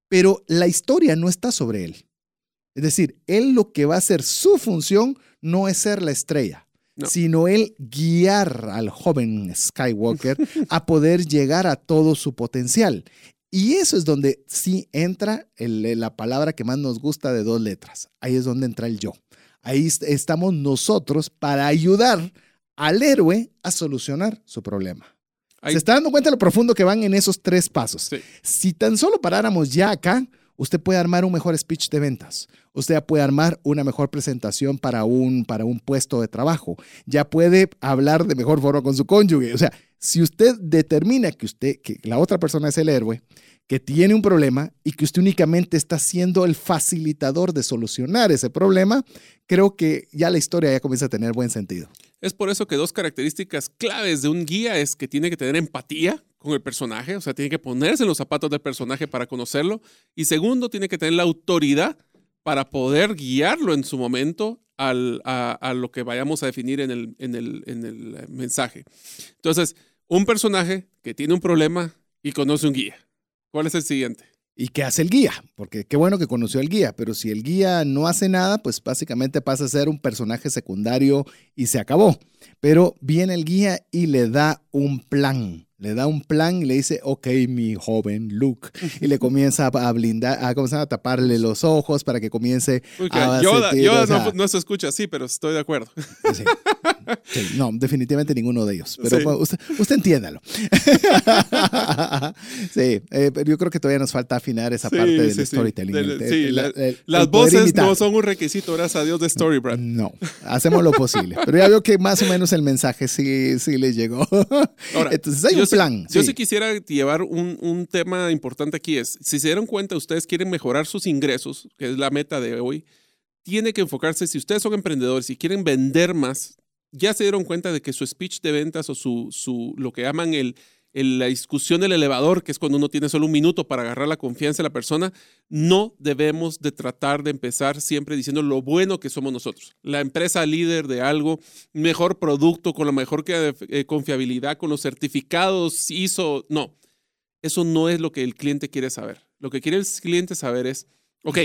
pero la historia no está sobre él. Es decir, él lo que va a hacer, su función no es ser la estrella sino el guiar al joven Skywalker a poder llegar a todo su potencial. Y eso es donde sí entra la palabra que más nos gusta de dos letras. Ahí es donde entra el yo. Ahí estamos nosotros para ayudar al héroe a solucionar su problema. Se está dando cuenta de lo profundo que van en esos tres pasos. Si tan solo paráramos ya acá, usted puede armar un mejor speech de ventas. Usted puede armar una mejor presentación para un, para un puesto de trabajo. Ya puede hablar de mejor forma con su cónyuge. O sea, si usted determina que usted, que la otra persona es el héroe, que tiene un problema y que usted únicamente está siendo el facilitador de solucionar ese problema, creo que ya la historia ya comienza a tener buen sentido. Es por eso que dos características claves de un guía es que tiene que tener empatía con el personaje, o sea, tiene que ponerse en los zapatos del personaje para conocerlo. Y segundo, tiene que tener la autoridad para poder guiarlo en su momento a, lo que vayamos a definir en el, en el mensaje. Entonces, un personaje que tiene un problema y conoce un guía. ¿Cuál es el siguiente? ¿Y qué hace el guía? Porque qué bueno que conoció al guía, pero si el guía no hace nada, pues básicamente pasa a ser un personaje secundario y se acabó. Pero viene el guía y le da un plan le da un plan y le dice, ok, mi joven Luke. Y le comienza a blindar, a comenzar a taparle los ojos para que comience a Yoda, Yoda no, se escucha así, pero estoy de acuerdo. no, definitivamente ninguno de ellos. Pero usted, usted, entiéndalo. sí, eh, pero yo creo que todavía nos falta afinar esa parte del storytelling. las voces no son un requisito, gracias a Dios, de Storybrand. No, hacemos lo posible. Pero ya veo que más o menos el mensaje sí, sí le llegó. Ahora, Entonces hay un plan. Yo sí quisiera llevar un, un, tema importante aquí es, si se dieron cuenta, ustedes quieren mejorar sus ingresos, que es la meta de hoy, tiene que enfocarse, si ustedes son emprendedores y quieren vender más, ya se dieron cuenta de que su speech de ventas o su, su lo que llaman el, la discusión del elevador, que es cuando uno tiene solo un minuto para agarrar la confianza de la persona, no debemos de tratar de empezar siempre diciendo lo bueno que somos nosotros. La empresa líder de algo, mejor producto, con la mejor eh, confiabilidad, con los certificados ISO, no. Eso no es lo que el cliente quiere saber. Lo que quiere el cliente saber es, ok,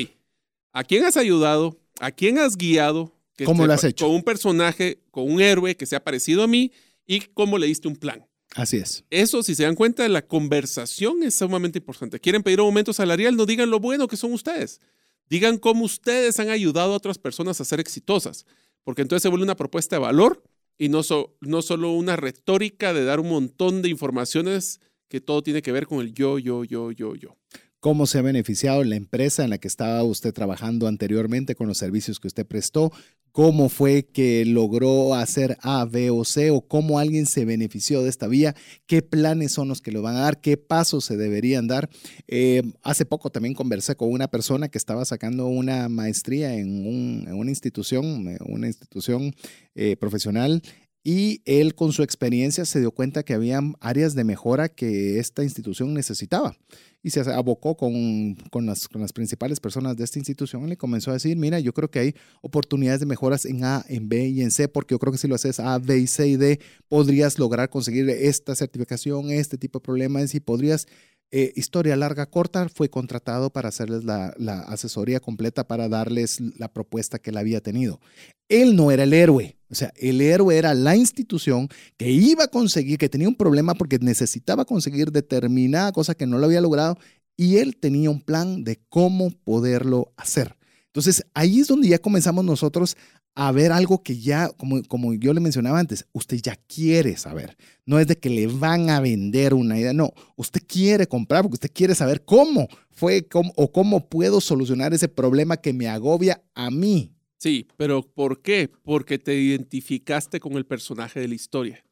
¿a quién has ayudado? ¿A quién has guiado? ¿Cómo lo has hecho? Con un personaje, con un héroe que sea parecido a mí y cómo le diste un plan. Así es. Eso, si se dan cuenta, la conversación es sumamente importante. Quieren pedir un aumento salarial, no digan lo bueno que son ustedes. Digan cómo ustedes han ayudado a otras personas a ser exitosas, porque entonces se vuelve una propuesta de valor y no, no solo una retórica de dar un montón de informaciones que todo tiene que ver con el yo, yo, yo, yo, yo cómo se ha beneficiado la empresa en la que estaba usted trabajando anteriormente con los servicios que usted prestó, cómo fue que logró hacer A, B o C o cómo alguien se benefició de esta vía, qué planes son los que le van a dar, qué pasos se deberían dar. Eh, hace poco también conversé con una persona que estaba sacando una maestría en, una institución, eh, una institución eh, profesional y él con su experiencia se dio cuenta que había áreas de mejora que esta institución necesitaba y se abocó con, con, las, principales personas de esta institución y le comenzó a decir, mira, yo creo que hay oportunidades de mejoras en A, en B y en C, porque yo creo que si lo haces A, B y C y D, podrías lograr conseguir esta certificación, este tipo de problemas y podrías eh, historia larga, corta, fue contratado para hacerles la, la, asesoría completa para darles la propuesta que él había tenido. Él no era el héroe, o sea, el héroe era la institución que iba a conseguir, que tenía un problema porque necesitaba conseguir determinada cosa que no lo había logrado y él tenía un plan de cómo poderlo hacer. Entonces, ahí es donde ya comenzamos nosotros a ver algo que ya, como, como yo le mencionaba antes, usted ya quiere saber. No es de que le van a vender una idea, no, usted quiere comprar porque usted quiere saber cómo fue o cómo puedo solucionar ese problema que me agobia a mí. Sí, pero ¿por qué? Porque te identificaste con el personaje de la historia.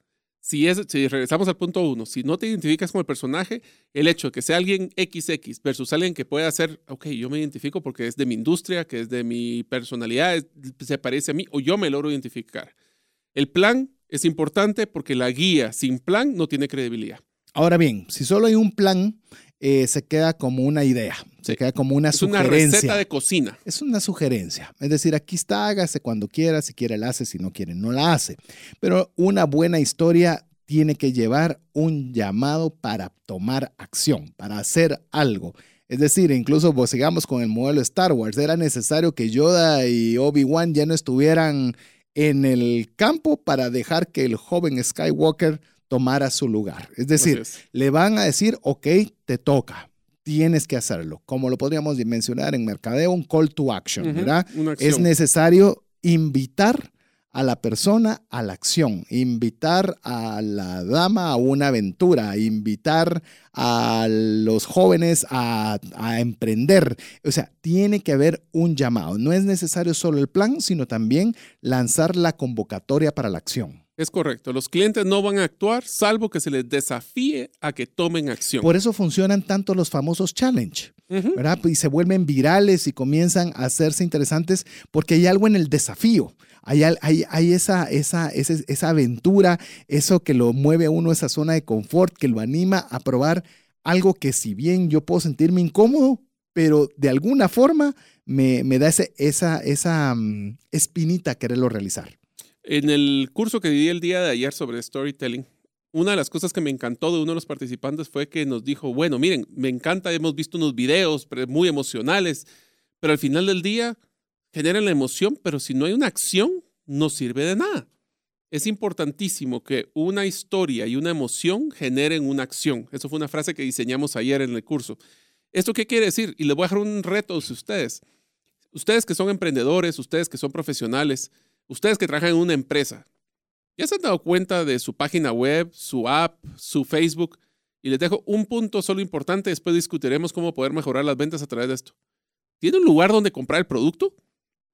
Si, es, si regresamos al punto uno, si no te identificas con el personaje, el hecho de que sea alguien XX versus alguien que pueda ser, ok, yo me identifico porque es de mi industria, que es de mi personalidad, se parece a mí, o yo me logro identificar. El plan es importante porque la guía sin plan no tiene credibilidad. Ahora bien, si solo hay un plan, eh, se queda como una idea, se queda como una sugerencia. Es una receta de cocina. Es una sugerencia. Es decir, aquí está, hágase cuando quiera, si quiere la hace, si no quiere no la hace. Pero una buena historia tiene que llevar un llamado para tomar acción, para hacer algo. Es decir, incluso pues, sigamos con el modelo Star Wars, era necesario que Yoda y Obi-Wan ya no estuvieran en el campo para dejar que el joven Skywalker tomara su lugar. Es decir, le van a decir, ok, te toca, tienes que hacerlo. Como lo podríamos mencionar en mercadeo, un call to action, ¿verdad? Es necesario invitar a la persona a la acción, invitar a la dama a una aventura, invitar a los jóvenes a, a, emprender. O sea, tiene que haber un llamado. No es necesario solo el plan, sino también lanzar la convocatoria para la acción. Es correcto. Los clientes no van a actuar salvo que se les desafíe a que tomen acción. Por eso funcionan tanto los famosos challenge, ¿verdad? Y se vuelven virales y comienzan a hacerse interesantes porque hay algo en el desafío. Hay, hay, esa, esa, esa, esa aventura, eso que lo mueve a uno esa zona de confort, que lo anima a probar algo que si bien yo puedo sentirme incómodo, pero de alguna forma me, me da ese, esa, esa mm, espinita quererlo realizar. En el curso que di el día de ayer sobre storytelling, una de las cosas que me encantó de uno de los participantes fue que nos dijo, bueno, miren, me encanta, hemos visto unos videos muy emocionales, pero al final del día generan la emoción, pero si no hay una acción, no sirve de nada. Es importantísimo que una historia y una emoción generen una acción. Eso fue una frase que diseñamos ayer en el curso. ¿Esto qué quiere decir? Y les voy a dejar un reto a ustedes. Ustedes que son emprendedores, ustedes que son profesionales, ustedes que trabajan en una empresa, ¿ya se han dado cuenta de su página web, su app, su Facebook? Y les dejo un punto solo importante, después discutiremos cómo poder mejorar las ventas a través de esto. ¿Tiene un lugar donde comprar el producto?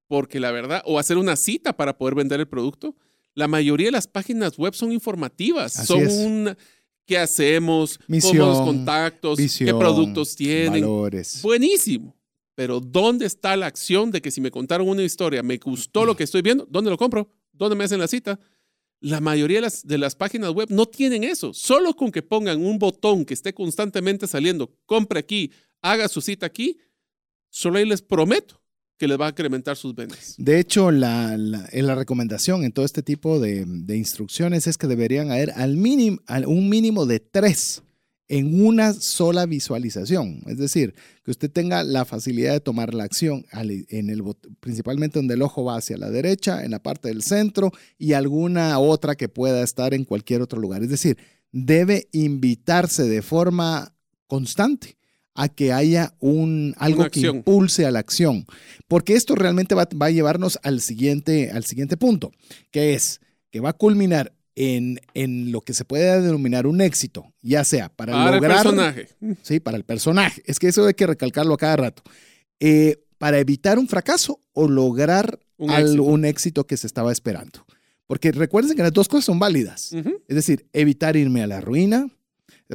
porque la verdad, o hacer una cita para poder vender el producto. La mayoría de las páginas web son informativas, son un qué hacemos, cómo los contactos, qué productos tienen. Buenísimo. Pero ¿dónde está la acción de que si me contaron una historia, me gustó lo que estoy viendo, ¿dónde lo compro? ¿Dónde me hacen la cita? La mayoría de las, páginas web no tienen eso. Solo con que pongan un botón que esté constantemente saliendo, compre aquí, haga su cita aquí, solo ahí les prometo que les va a incrementar sus ventas. De hecho, la, la, recomendación en todo este tipo de, instrucciones es que deberían haber al mínimo, un mínimo de tres en una sola visualización. Es decir, que usted tenga la facilidad de tomar la acción, en el, principalmente donde el ojo va hacia la derecha, en la parte del centro y alguna otra que pueda estar en cualquier otro lugar. Es decir, debe invitarse de forma constante a que haya un, algo que impulse a la acción. Porque esto realmente va, a llevarnos al siguiente, al siguiente punto, que es que va a culminar en, en, lo que se puede denominar un éxito, ya sea para, para lograr... el personaje. Sí, para el personaje. Es que eso hay que recalcarlo a cada rato. Eh, para evitar un fracaso o lograr un, éxito. éxito que se estaba esperando. Porque recuerden que las dos cosas son válidas. Es decir, evitar irme a la ruina,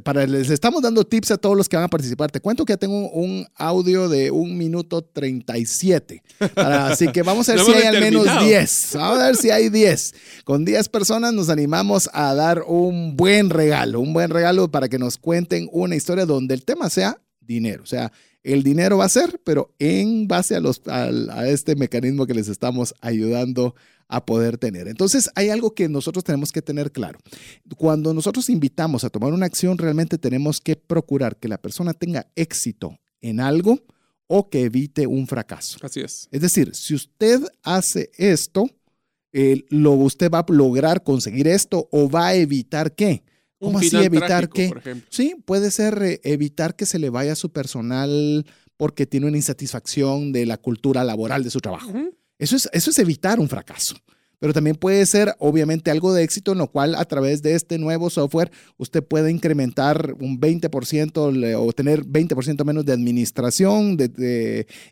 para, les estamos dando tips a todos los que van a participar. Te cuento que ya tengo un audio de un minuto 37. así que vamos a ver si hay al menos 10. Vamos a ver si hay 10. Con 10 personas nos animamos a dar un buen regalo. Un buen regalo para que nos cuenten una historia donde el tema sea dinero. O sea, el dinero va a ser, pero en base a, los, a, este mecanismo que les estamos ayudando a poder tener. Entonces, hay algo que nosotros tenemos que tener claro. Cuando nosotros invitamos a tomar una acción, realmente tenemos que procurar que la persona tenga éxito en algo o que evite un fracaso. Así es. Es decir, si usted hace esto, lo, usted va a lograr conseguir esto o va a evitar qué? ¿Cómo así evitar que? Sí, puede ser eh, evitar que se le vaya a su personal porque tiene una insatisfacción de la cultura laboral de su trabajo. Eso, es, evitar un fracaso. Pero también puede ser, obviamente, algo de éxito en lo cual a través de este nuevo software usted puede incrementar un 20% o tener 20% menos de administración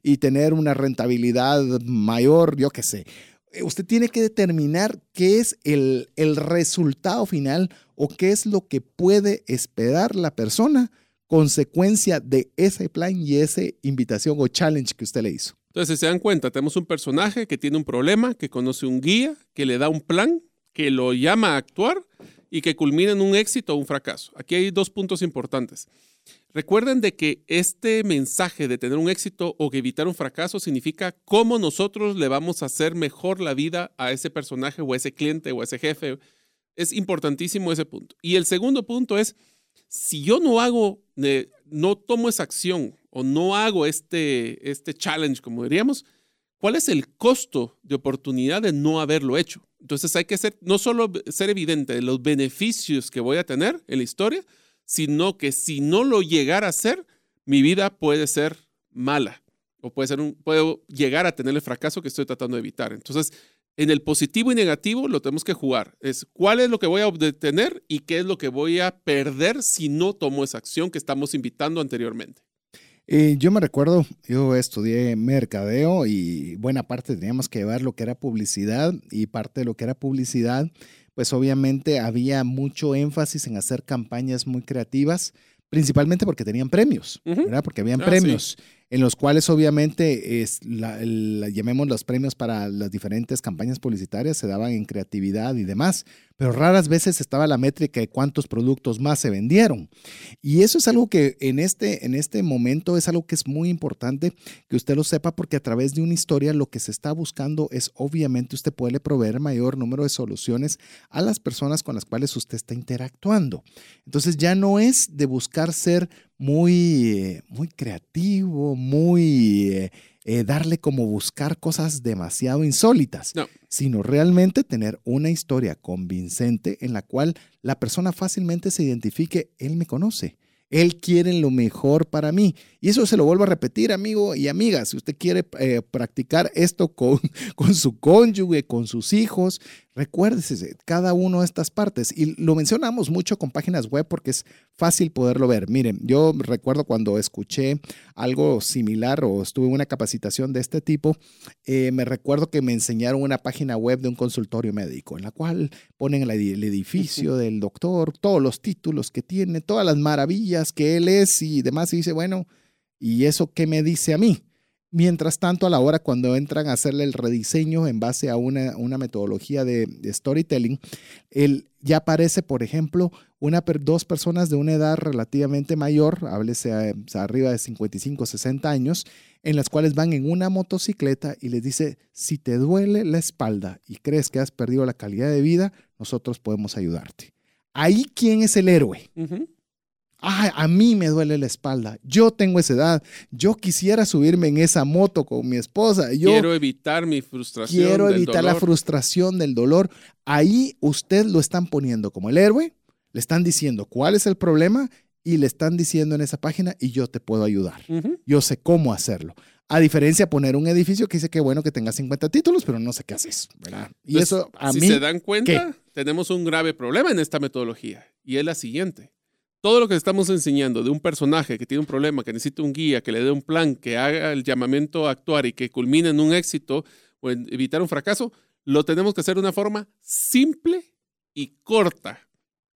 y tener una rentabilidad mayor, yo qué sé. Eh, usted tiene que determinar qué es el, el resultado final o qué es lo que puede esperar la persona consecuencia de ese plan y esa invitación o challenge que usted le hizo. Entonces, se dan cuenta, tenemos un personaje que tiene un problema, que conoce un guía, que le da un plan, que lo llama a actuar y que culmina en un éxito o un fracaso. Aquí hay dos puntos importantes. Recuerden de que este mensaje de tener un éxito o evitar un fracaso significa cómo nosotros le vamos a hacer mejor la vida a ese personaje o a ese cliente o a ese jefe es importantísimo ese punto. Y el segundo punto es, si yo no hago, no tomo esa acción o no hago este, este challenge, como diríamos, ¿cuál es el costo de oportunidad de no haberlo hecho? Entonces hay que ser, no solo ser evidente de los beneficios que voy a tener en la historia, sino que si no lo llegara a hacer, mi vida puede ser mala o puede ser un, puedo llegar a tener el fracaso que estoy tratando de evitar. Entonces, en el positivo y negativo lo tenemos que jugar. Es cuál es lo que voy a obtener y qué es lo que voy a perder si no tomo esa acción que estamos invitando anteriormente. Eh, yo me recuerdo, yo estudié mercadeo y buena parte teníamos que llevar lo que era publicidad y parte de lo que era publicidad, pues obviamente había mucho énfasis en hacer campañas muy creativas, principalmente porque tenían premios, ¿verdad? Porque habían Ah, premios en los cuales obviamente es la, la- llamemos los premios para las diferentes campañas publicitarias se daban en creatividad y demás, pero raras veces estaba la métrica de cuántos productos más se vendieron. Y eso es algo que en este, en este momento es algo que es muy importante que usted lo sepa porque a través de una historia lo que se está buscando es obviamente usted puede proveer mayor número de soluciones a las personas con las cuales usted está interactuando. Entonces ya no es de buscar ser muy, eh, muy creativo, muy eh, eh, darle como buscar cosas demasiado insólitas, No. sino realmente tener una historia convincente en la cual la persona fácilmente se identifique, él me conoce. Él quiere lo mejor para mí. Y eso se lo vuelvo a repetir, amigo y amiga. Si usted quiere eh, practicar esto con, con su cónyuge, con sus hijos, recuérdese cada una de estas partes. Y lo mencionamos mucho con páginas web porque es fácil poderlo ver. Miren, yo recuerdo cuando escuché algo similar o estuve en una capacitación de este tipo, eh, me recuerdo que me enseñaron una página web de un consultorio médico en la cual ponen el edificio del doctor, todos los títulos que tiene, todas las maravillas que él es y demás. Y dice, bueno, ¿y eso qué me dice a mí? Mientras tanto, a la hora cuando entran a hacerle el rediseño en base a una, una metodología de, storytelling, el, ya aparece, por ejemplo, una, dos personas de una edad relativamente mayor, háblese a- arriba de 55, 60 años, en las cuales van en una motocicleta y les dice, si te duele la espalda y crees que has perdido la calidad de vida, nosotros podemos ayudarte. Ahí, ¿quién es el héroe? Ay, a mí me duele la espalda. Yo tengo esa edad. Yo quisiera subirme en esa moto con mi esposa. Yo quiero evitar mi frustración. quiero del evitar la frustración del dolor. Ahí usted lo están poniendo como el héroe. Le están diciendo cuál es el problema y le están diciendo en esa página y yo te puedo ayudar. Yo sé cómo hacerlo. A diferencia de poner un edificio que dice que bueno que tenga 50 títulos, pero no sé qué haces, ¿verdad? Y Entonces, eso a si mí se dan cuenta, tenemos un grave problema en esta metodología y es la siguiente. Todo lo que estamos enseñando de un personaje que tiene un problema, que necesita un guía, que le dé un plan, que haga el llamamiento a actuar y que culmine en un éxito o en evitar un fracaso, lo tenemos que hacer de una forma simple y corta,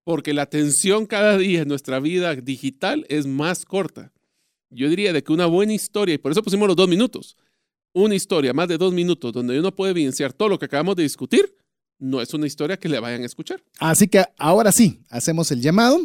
porque la atención cada día en nuestra vida digital es más corta. Yo diría de que una buena historia, y por eso pusimos los dos minutos, una historia más de dos minutos donde uno puede evidenciar todo lo que acabamos de discutir, no es una historia que le vayan a escuchar. Así que ahora sí, hacemos el llamado.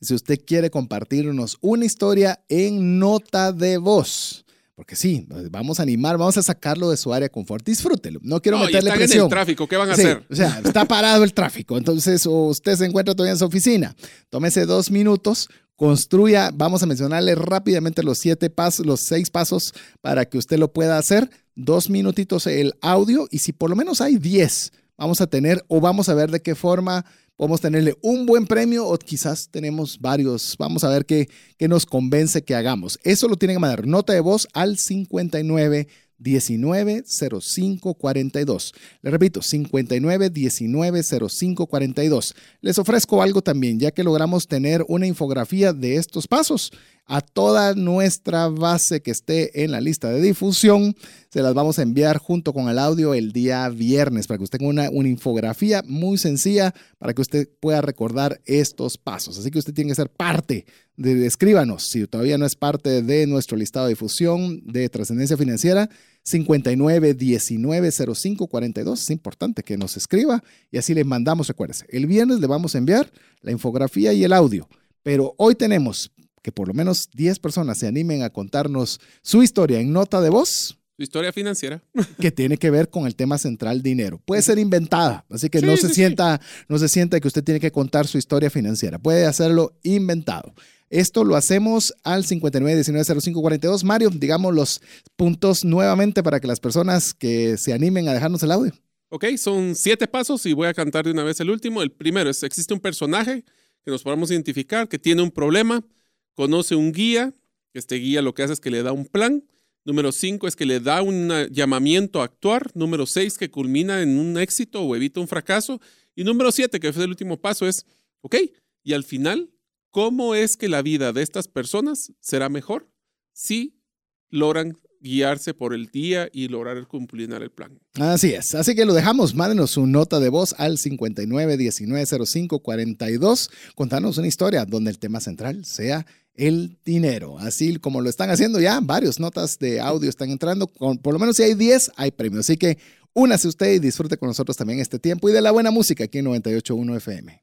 Si usted quiere compartirnos una historia en nota de voz, porque sí, vamos a animar, vamos a sacarlo de su área de confort. Disfrútelo. No quiero No, y meterle en presión. el tráfico, ¿qué van a Sí, hacer? O sea, está parado el tráfico. Entonces, o usted se encuentra todavía en su oficina. Tómese dos minutos, construya, vamos a mencionarle rápidamente los siete pasos, los seis pasos para que usted lo pueda hacer. Dos minutitos el audio y si por lo menos hay diez, vamos a tener o vamos a ver de qué forma podemos tenerle un buen premio o quizás tenemos varios. Vamos a ver qué, qué nos convence que hagamos. Eso lo tienen que mandar nota de voz al 59 19 05 42. Le repito, 59 19 05 42. Les ofrezco algo también, ya que logramos tener una infografía de estos pasos a toda nuestra base que esté en la lista de difusión. Se las vamos a enviar junto con el audio el día viernes para que usted tenga una, una infografía muy sencilla para que usted pueda recordar estos pasos. Así que usted tiene que ser parte de, escríbanos, si todavía no es parte de nuestro listado de difusión de trascendencia financiera, 59 19 05 42. Es importante que nos escriba y así le mandamos, recuérdese, el viernes le vamos a enviar la infografía y el audio. Pero hoy tenemos que por lo menos 10 personas se animen a contarnos su historia en nota de voz Su historia financiera. que tiene que ver con el tema central dinero. Puede ser inventada, así que Sí, no se sí. sienta no se sienta que usted tiene que contar su historia financiera. Puede hacerlo inventado. Esto lo hacemos al 59190542. Mario, digamos los puntos nuevamente para que las personas que se animen a dejarnos el audio. Ok, son siete pasos y voy a cantar de una vez el último. El primero es, existe un personaje que nos podamos identificar, que tiene un problema, conoce un guía, este guía lo que hace es que le da un plan Número cinco es que le da un llamamiento a actuar. Número seis, que culmina en un éxito o evita un fracaso. Y número siete, que fue el último paso, es, ok, y al final, ¿cómo es que la vida de estas personas será mejor si logran guiarse por el día y lograr cumplir el plan. Así es. Así que lo dejamos. Mándenos su nota de voz al 59190542. Contanos una historia donde el tema central sea el dinero. Así como lo están haciendo ya, varios notas de audio están entrando. por lo menos si hay 10, hay premios. Así que únase usted y disfrute con nosotros también este tiempo y de la buena música aquí en 98.1 FM.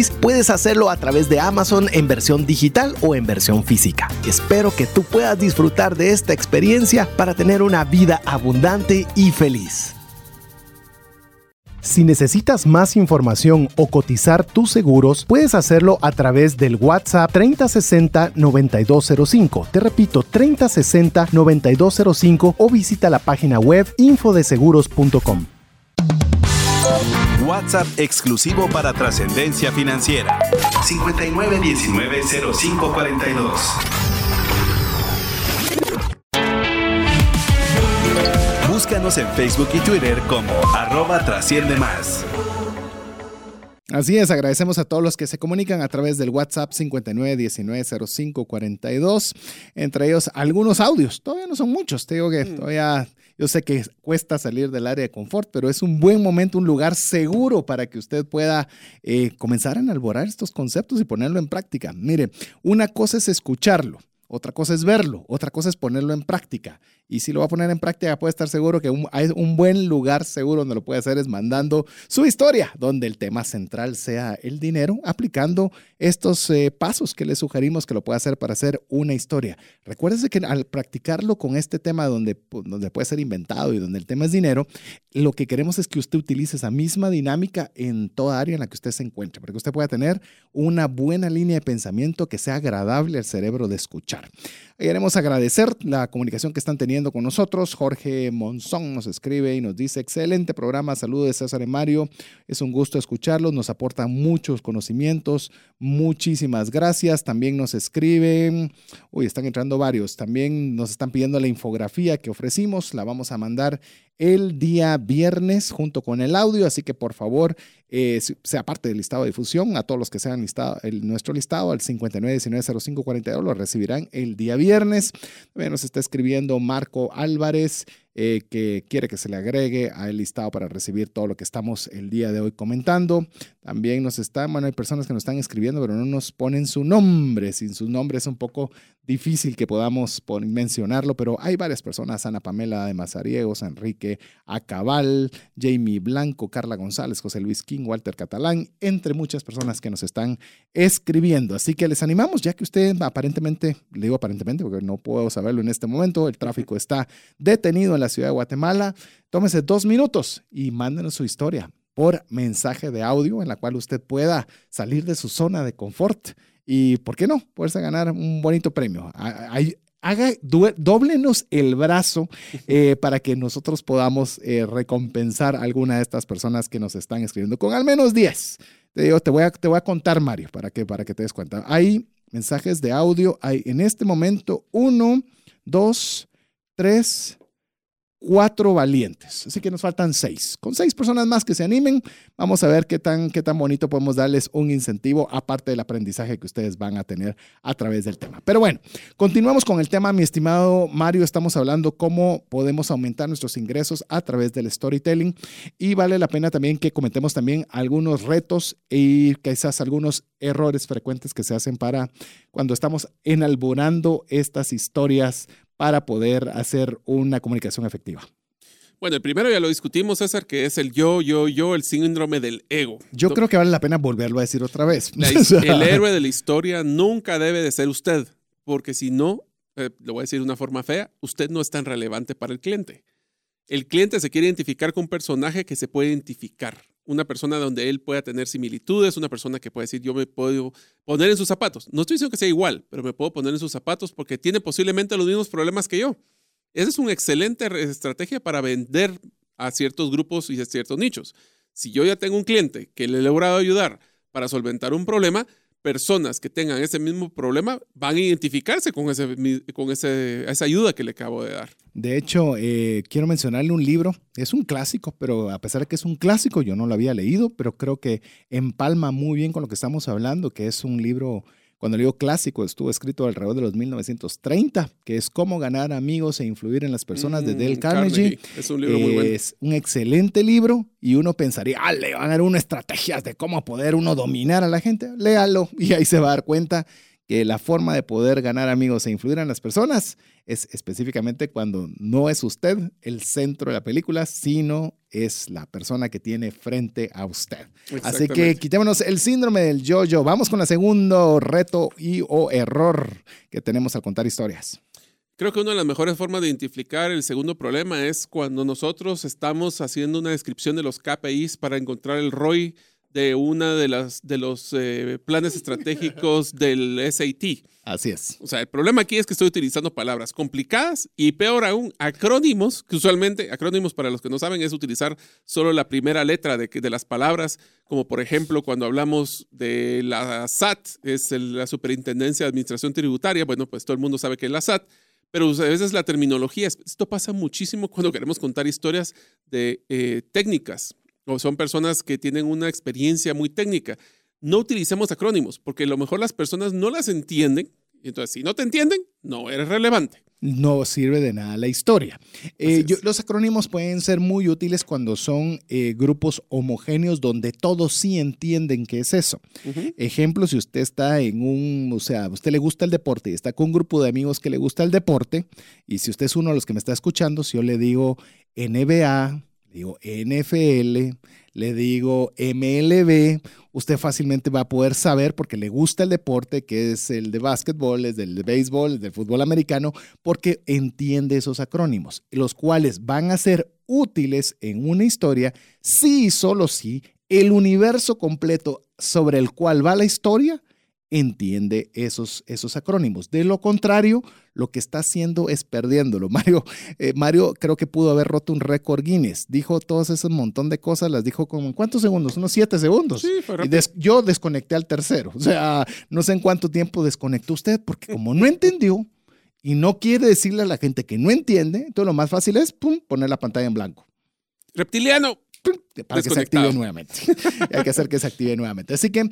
puedes hacerlo a través de Amazon en versión digital o en versión física. Espero que tú puedas disfrutar de esta experiencia para tener una vida abundante y feliz. Si necesitas más información o cotizar tus seguros, puedes hacerlo a través del WhatsApp 3060-9205. Te repito, 3060-9205 o visita la página web infodeseguros.com. WhatsApp exclusivo para trascendencia financiera. 59190542. Búscanos en Facebook y Twitter como arroba trasciende más. Así es, agradecemos a todos los que se comunican a través del WhatsApp 59190542, entre ellos algunos audios, todavía no son muchos, te digo que mm. todavía yo sé que cuesta salir del área de confort, pero es un buen momento, un lugar seguro para que usted pueda eh, comenzar a enalborar estos conceptos y ponerlo en práctica. Mire, una cosa es escucharlo, otra cosa es verlo, otra cosa es ponerlo en práctica. Y si lo va a poner en práctica, puede estar seguro que hay un buen lugar seguro donde lo puede hacer es mandando su historia, donde el tema central sea el dinero, aplicando estos eh, pasos que le sugerimos que lo pueda hacer para hacer una historia. Recuérdese que al practicarlo con este tema donde, donde puede ser inventado y donde el tema es dinero, lo que queremos es que usted utilice esa misma dinámica en toda área en la que usted se encuentre, para que usted pueda tener una buena línea de pensamiento que sea agradable al cerebro de escuchar. Queremos agradecer la comunicación que están teniendo con nosotros. Jorge Monzón nos escribe y nos dice, excelente programa, saludos de César y Mario. Es un gusto escucharlos, nos aportan muchos conocimientos. Muchísimas gracias. También nos escriben, uy, están entrando varios. También nos están pidiendo la infografía que ofrecimos. La vamos a mandar el día viernes junto con el audio, así que por favor eh, sea parte del listado de difusión. A todos los que sean listado, el, nuestro listado al 59190542 lo recibirán el día viernes. También nos está escribiendo Marco Álvarez. Eh, que quiere que se le agregue al listado para recibir todo lo que estamos el día de hoy comentando. También nos están, bueno, hay personas que nos están escribiendo, pero no nos ponen su nombre. Sin su nombre es un poco difícil que podamos mencionarlo, pero hay varias personas, Ana Pamela de Mazariegos, Enrique Acabal, Jamie Blanco, Carla González, José Luis King, Walter Catalán, entre muchas personas que nos están escribiendo. Así que les animamos, ya que usted aparentemente, le digo aparentemente porque no puedo saberlo en este momento, el tráfico está detenido en la ciudad de Guatemala, tómese dos minutos y mándenos su historia por mensaje de audio en la cual usted pueda salir de su zona de confort y, ¿por qué no? Poderse ganar un bonito premio. Haga, doblenos el brazo eh, para que nosotros podamos eh, recompensar a alguna de estas personas que nos están escribiendo con al menos 10. Te digo, te voy a, te voy a contar, Mario, para que, para que te des cuenta. Hay mensajes de audio, hay en este momento uno, dos, tres, cuatro valientes. Así que nos faltan seis. Con seis personas más que se animen, vamos a ver qué tan, qué tan bonito podemos darles un incentivo, aparte del aprendizaje que ustedes van a tener a través del tema. Pero bueno, continuamos con el tema, mi estimado Mario. Estamos hablando cómo podemos aumentar nuestros ingresos a través del storytelling y vale la pena también que comentemos también algunos retos y quizás algunos errores frecuentes que se hacen para cuando estamos enalborando estas historias para poder hacer una comunicación efectiva. Bueno, el primero ya lo discutimos, César, que es el yo, yo, yo, el síndrome del ego. Yo creo que vale la pena volverlo a decir otra vez. la el héroe de la historia nunca debe de ser usted, porque si no, eh, lo voy a decir de una forma fea, usted no es tan relevante para el cliente. El cliente se quiere identificar con un personaje que se puede identificar, una persona donde él pueda tener similitudes, una persona que puede decir yo me puedo poner en sus zapatos. No estoy diciendo que sea igual, pero me puedo poner en sus zapatos porque tiene posiblemente los mismos problemas que yo. Esa es una excelente estrategia para vender a ciertos grupos y a ciertos nichos. Si yo ya tengo un cliente que le he logrado ayudar para solventar un problema, personas que tengan ese mismo problema van a identificarse con, ese, con ese, esa ayuda que le acabo de dar. De hecho, eh, quiero mencionarle un libro. Es un clásico, pero a pesar de que es un clásico, yo no lo había leído, pero creo que empalma muy bien con lo que estamos hablando, que es un libro, cuando digo clásico, estuvo escrito alrededor de los 1930, que es Cómo ganar amigos e influir en las personas de Mm, Dale Carnegie. Es un libro muy bueno. Es un excelente libro y uno pensaría, ah, le van a dar unas estrategias de cómo poder uno dominar a la gente. Léalo y ahí se va a dar cuenta que la forma de poder ganar amigos e influir en las personas es específicamente cuando no es usted el centro de la película, sino es la persona que tiene frente a usted. Así que quitémonos el síndrome del yo-yo. Vamos con el segundo reto y o error que tenemos al contar historias. Creo que una de las mejores formas de identificar el segundo problema es cuando nosotros estamos haciendo una descripción de los KPIs para encontrar el ROI de una de las de los eh, planes estratégicos del SAT. Así es. O sea, el problema aquí es que estoy utilizando palabras complicadas y peor aún, acrónimos, que usualmente, acrónimos para los que no saben, es utilizar solo la primera letra de, de las palabras, como por ejemplo cuando hablamos de la SAT, es el- la Superintendencia de Administración Tributaria, bueno, pues todo el mundo sabe que es la SAT, pero a veces la terminología, esto pasa muchísimo cuando queremos contar historias de eh, técnicas, o son personas que tienen una experiencia muy técnica. No utilicemos acrónimos, porque a lo mejor las personas no las entienden. Entonces, si no te entienden, no eres relevante. no sirve de nada la historia. Eh, yo- los acrónimos pueden ser muy útiles cuando son eh, grupos homogéneos donde todos sí entienden qué es eso. Ejemplo, si usted está en un, o sea, a usted le gusta el deporte y está con un grupo de amigos que le gusta el deporte, y si usted es uno de los que me está escuchando, si yo le digo NBA, digo NFL, le digo MLB, usted fácilmente va a poder saber porque le gusta el deporte, que es el de básquetbol, es del de béisbol, es del fútbol americano, porque entiende esos acrónimos, los cuales van a ser útiles en una historia si y solo si el universo completo sobre el cual va la historia entiende esos, esos acrónimos. De lo contrario, lo que está haciendo es perdiéndolo. Mario, eh, Mario creo que pudo haber roto un récord Guinness. Dijo todos ese montón de cosas, las dijo como en cuántos segundos, unos siete segundos. Sí, Y des- yo desconecté al tercero. O sea, no sé en cuánto tiempo desconectó usted, porque como no entendió y no quiere decirle a la gente que no entiende, entonces lo más fácil es pum, poner la pantalla en blanco Reptiliano. Para que se active nuevamente. Hay que hacer que se active nuevamente. Así que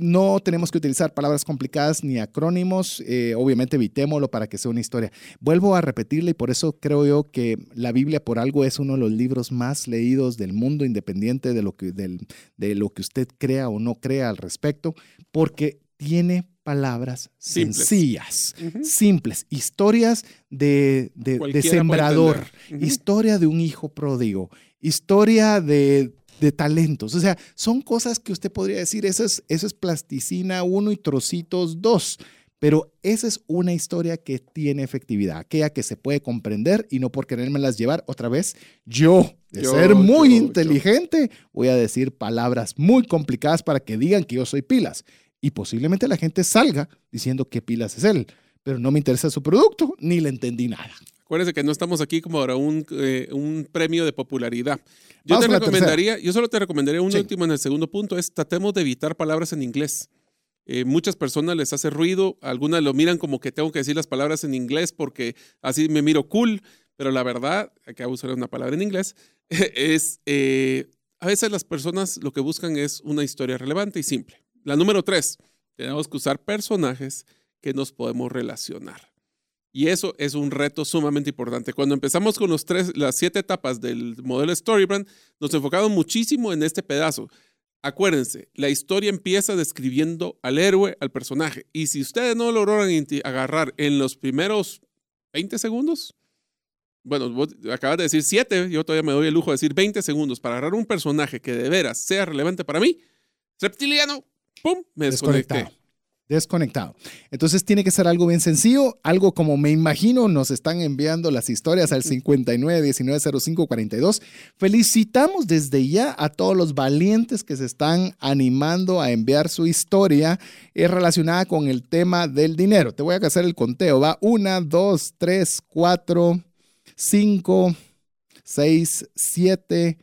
no tenemos que utilizar palabras complicadas ni acrónimos. eh, obviamente evitémoslo para que sea una historia. Vuelvo a repetirle y por eso creo yo que la Biblia por algo es uno de los libros más leídos del mundo, independiente de lo que, del- de lo que usted crea o no crea al respecto, porque tiene palabras Simples. sencillas, Ujú. simples, historias de, de- de sembrador, entender. Ujú. historia de un hijo pródigo, historia de, de talentos. O sea, son cosas que usted podría decir, eso es, eso es plasticina 1 y trocitos 2. Pero esa es una historia que tiene efectividad, aquella que se puede comprender y no por querérmelas llevar otra vez. Yo, de Yo, ser muy yo, yo. inteligente, voy a decir palabras muy complicadas para que digan que yo soy pilas. Y posiblemente la gente salga diciendo que pilas es él, pero no me interesa su producto ni le entendí nada. Acuérdense que no estamos aquí como para un, eh, un premio de popularidad. Yo Vamos te recomendaría, yo solo te recomendaría un Sí. último en el segundo punto, es tratemos de evitar palabras en inglés. Eh, muchas personas les hace ruido, algunas lo miran como que tengo que decir las palabras en inglés porque así me miro cool, pero la verdad, acabo de usar una palabra en inglés, es, eh, a veces las personas lo que buscan es una historia relevante y simple. La número tres, tenemos que usar personajes que nos podemos relacionar. Y eso es un reto sumamente importante. Cuando empezamos con los tres, las siete etapas del modelo Storybrand, nos enfocamos muchísimo en este pedazo. Acuérdense, la historia empieza describiendo al héroe, al personaje. Y si ustedes no lograron agarrar en los primeros 20 segundos, bueno, vos acabas de decir 7, yo todavía me doy el lujo de decir 20 segundos para agarrar un personaje que de veras sea relevante para mí, reptiliano, ¡pum! Me desconecté. Desconectado. Entonces tiene que ser algo bien sencillo, algo como me imagino nos están enviando las historias al 59 19 05 42. Felicitamos desde ya a todos los valientes que se están animando a enviar su historia eh, relacionada con el tema del dinero. Te voy a hacer el conteo. Va 1, 2, 3, 4, 5, 6, 7,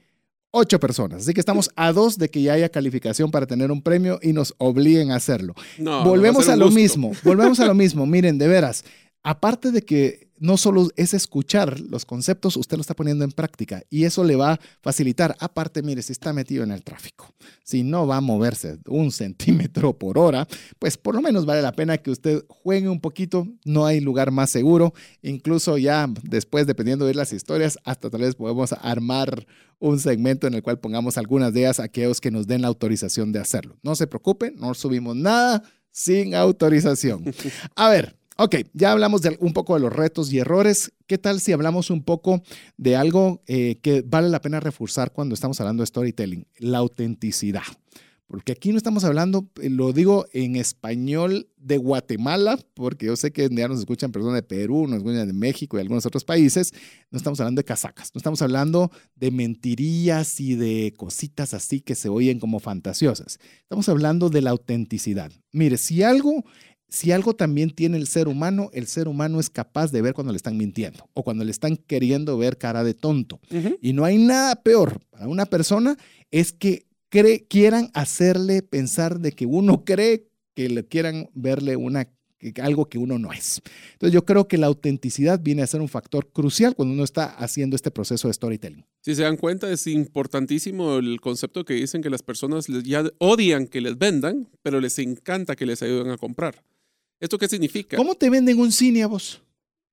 ocho personas. Así que estamos a dos de que ya haya calificación para tener un premio y nos obliguen a hacerlo. No, volvemos a, lo gusto. mismo, volvemos a lo mismo. Miren, de veras, aparte de que no solo es escuchar los conceptos, usted lo está poniendo en práctica y eso le va a facilitar. Aparte, mire, si está metido en el tráfico, si no va a moverse un centímetro por hora, pues por lo menos vale la pena que usted juegue un poquito. No hay lugar más seguro. Incluso ya después, dependiendo de las historias, hasta tal vez podemos armar un segmento en el cual pongamos algunas de ellas a aquellos que nos den la autorización de hacerlo. No se preocupen, no subimos nada sin autorización. A ver, ok, ya hablamos de un poco de los retos y errores. ¿Qué tal si hablamos un poco de algo eh, que vale la pena reforzar cuando estamos hablando de storytelling? La autenticidad. Porque aquí no estamos hablando, eh, lo digo en español de Guatemala, porque yo sé que ya nos escuchan personas de Perú, nos escuchan de México y algunos otros países. No estamos hablando de casacas, no estamos hablando de mentirillas y de cositas así que se oyen como fantasiosas. Estamos hablando de la autenticidad. Mire, si algo, si algo también tiene el ser humano, el ser humano es capaz de ver cuando le están mintiendo o cuando le están queriendo ver cara de tonto. Y no hay nada peor para una persona es que cree- quieran hacerle pensar de que uno cree que le quieran verle una algo que uno no es. Entonces yo creo que la autenticidad viene a ser un factor crucial cuando uno está haciendo este proceso de storytelling. Si se dan cuenta, es importantísimo el concepto que dicen que las personas ya odian que les vendan, pero les encanta que les ayuden a comprar. ¿Esto qué significa? ¿Cómo te venden un cine a vos?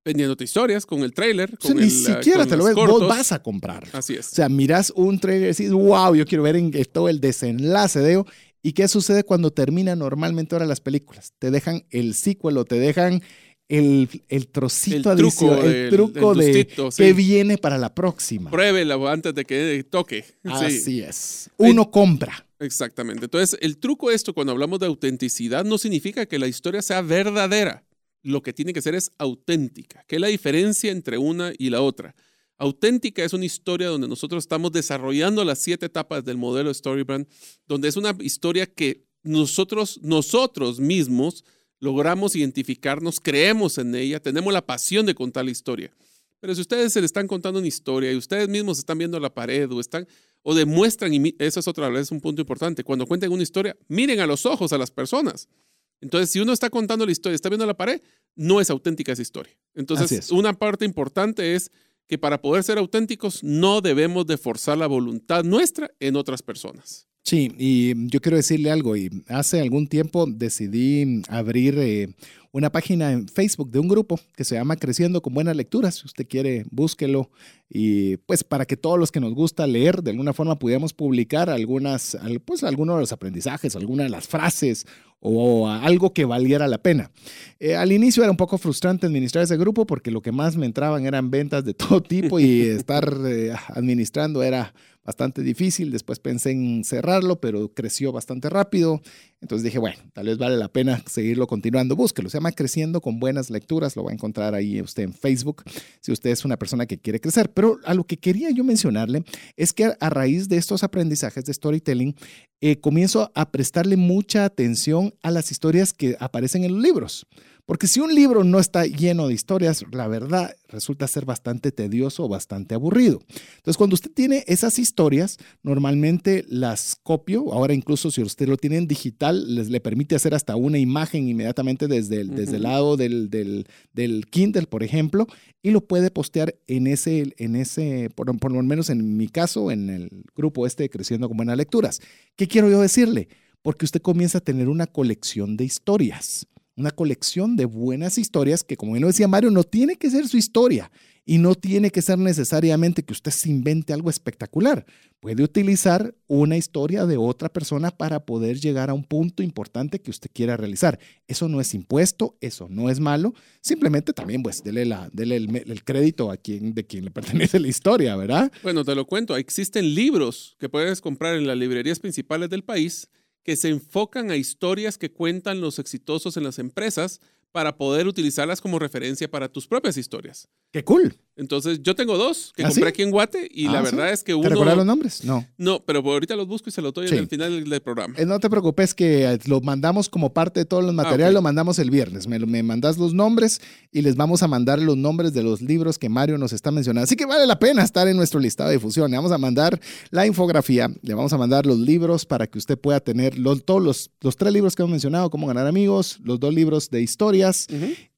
Vendiéndote historias con el trailer, O sea, ni el, siquiera con te lo ves, vos vas a comprar. Así O es. sea, miras un trailer y decís, wow, yo quiero ver en, todo el desenlace de ello. ¿Y qué sucede cuando termina normalmente ahora las películas? Te dejan el sequel o te dejan el, el trocito El truco adicional, el truco de gustito, que sí. viene para la próxima. Pruébela antes de que toque. Sí. Así es. Uno compra. Exactamente. Entonces, el truco esto, cuando hablamos de autenticidad, no significa que la historia sea verdadera. Lo que tiene que ser es auténtica. ¿Qué es la diferencia entre una y la otra? Auténtica es una historia donde nosotros estamos desarrollando las siete etapas del modelo Storybrand, donde es una historia que nosotros, nosotros mismos logramos identificarnos, creemos en ella, tenemos la pasión de contar la historia. Pero si ustedes se le están contando una historia y ustedes mismos están viendo la pared o están o demuestran, y eso es otra vez un punto importante, cuando cuenten una historia, miren a los ojos a las personas. Entonces, si uno está contando la historia, está viendo la pared, no es auténtica esa historia. Entonces, es. una parte importante es que para poder ser auténticos no debemos de forzar la voluntad nuestra en otras personas. Sí, y yo quiero decirle algo. Y hace algún tiempo decidí abrir eh, una página en Facebook de un grupo que se llama Creciendo con Buenas Lecturas. Si usted quiere, búsquelo. Y pues para que todos los que nos gusta leer, de alguna forma pudiéramos publicar algunas, al- pues algunos de los aprendizajes, algunas de las frases o algo que valiera la pena. Eh, al inicio era un poco frustrante administrar ese grupo porque lo que más me entraban eran ventas de todo tipo y estar eh, administrando era bastante difícil. Después pensé en cerrarlo, pero creció bastante rápido. Entonces dije, bueno, tal vez vale la pena seguirlo continuando. Búsquelo. Se llama Creciendo con Buenas Lecturas. Lo va a encontrar ahí usted en Facebook si usted es una persona que quiere crecer. Pero a lo que quería yo mencionarle es que a raíz de estos aprendizajes de storytelling, eh, comienzo a prestarle mucha atención a las historias que aparecen en los libros. Porque si un libro no está lleno de historias, la verdad resulta ser bastante tedioso o bastante aburrido. Entonces, cuando usted tiene esas historias, normalmente las copio. Ahora, incluso si usted lo tiene en digital, les le permite hacer hasta una imagen inmediatamente desde el, desde el lado del, del, del Kindle, por ejemplo, y lo puede postear en ese, en ese por, por lo menos en mi caso, en el grupo este de Creciendo con Buenas Lecturas. ¿Qué quiero yo decirle? Porque usted comienza a tener una colección de historias una colección de buenas historias que, como bien lo decía Mario, no tiene que ser su historia. Y no tiene que ser necesariamente que usted se invente algo espectacular. Puede utilizar una historia de otra persona para poder llegar a un punto importante que usted quiera realizar. Eso no es impuesto, eso no es malo. Simplemente también, pues, dele, la, dele el, crédito a quien, de quien le pertenece la historia, ¿verdad? Bueno, te lo cuento. Existen libros que puedes comprar en las librerías principales del país que se enfocan a historias que cuentan los exitosos en las empresas para poder utilizarlas como referencia para tus propias historias. ¡Qué cool! Entonces, yo tengo dos que ¿Ah, compré sí? aquí en Guate y la Ah, verdad ¿sí? es que ¿Te uno... recuerdas los nombres? No. No, pero ahorita los busco y se los doy Sí. al final del, programa. Eh, No te preocupes que eh, lo mandamos como parte de todos los materiales, ok. lo mandamos el viernes. Me, me mandas los nombres y les vamos a mandar los nombres de los libros que Mario nos está mencionando. Así que vale la pena estar en nuestro listado de difusión. Le vamos a mandar la infografía, le vamos a mandar los libros para que usted pueda tener los, todos los, los tres libros que hemos mencionado, Cómo ganar amigos, los dos libros de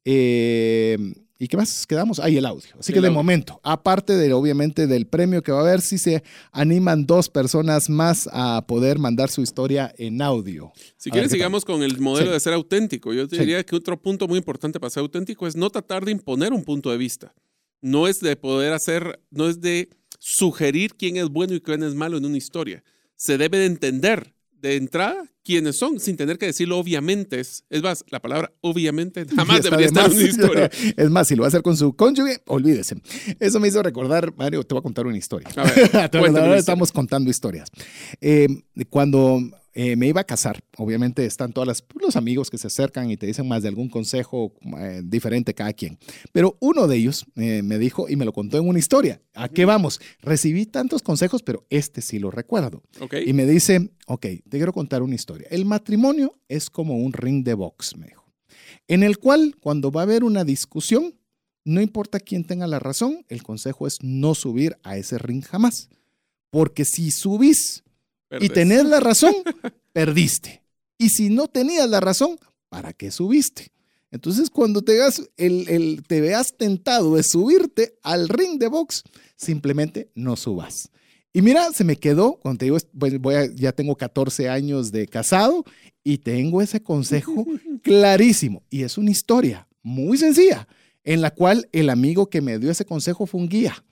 eh, ¿Y qué más quedamos? Ahí el audio. Así El que de audio. momento, aparte de obviamente del premio que va a haber, si se animan dos personas más a poder mandar su historia en audio. Si A quieres, sigamos con el modelo Sí. de ser auténtico. Yo te Sí. diría que otro punto muy importante para ser auténtico es no tratar de imponer un punto de vista. No es de poder hacer, no es de sugerir quién es bueno y quién es malo en una historia. Se debe de entender de entrada quiénes son, sin tener que decirlo obviamente. Es, es más, la palabra obviamente jamás debería de estar en una historia. Es más, si lo va a hacer con su cónyuge, olvídese. Eso me hizo recordar, Mario, te voy a contar una historia. A ver, ahora estamos contando historias. Eh, cuando eh, me iba a casar, obviamente están todos los amigos que se acercan y te dicen más de algún consejo eh, diferente cada quien. Pero uno de ellos eh, me dijo y me lo contó en una historia. ¿A qué vamos? Recibí tantos consejos, pero este sí lo recuerdo. Y me dice, ok, te quiero contar una historia. El matrimonio es como un ring de box, me dijo, en el cual cuando va a haber una discusión, no importa quién tenga la razón, el consejo es no subir a ese ring jamás. Porque si subís y tenés la razón, perdiste. Y si no tenías la razón, ¿para qué subiste? Entonces, cuando te, veas el, el- te veas tentado de subirte al ring de box, simplemente no subas. Y mira, se me quedó, cuando te digo, pues voy a- ya tengo 14 años de casado y tengo ese consejo clarísimo. Y es una historia muy sencilla, en la cual el amigo que me dio ese consejo fue un guía.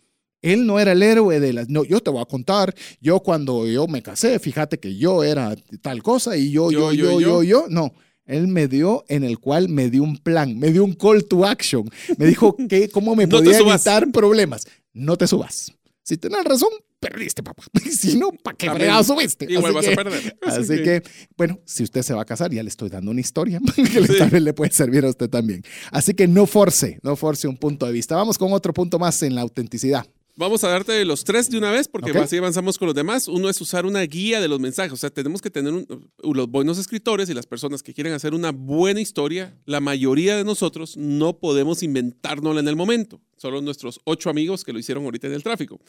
Él no era el héroe de las... No, yo te voy a contar, yo cuando yo me casé, fíjate que yo era tal cosa y yo, yo, yo, yo, yo. No, él me dio en el cual me dio un plan, me dio un call to action. Me dijo que cómo me No podía evitar problemas. No te subas. Si tienes razón, perdiste, papá. si no, ¿para qué fregado subiste? Igual Así vas a perder. Así que, bueno, si usted se va a casar, ya le estoy dando una historia que Sí. tal vez le puede servir a usted también. Así que no force, no force un punto de vista. Vamos con otro punto más en la autenticidad. Vamos a darte los tres de una vez porque Ok. así avanzamos con los demás. Uno es usar una guía de los mensajes. O sea, tenemos que tener un- los buenos escritores y las personas que quieren hacer una buena historia. La mayoría de nosotros no podemos inventárnosla en el momento. Solo nuestros ocho amigos que lo hicieron ahorita en el tráfico.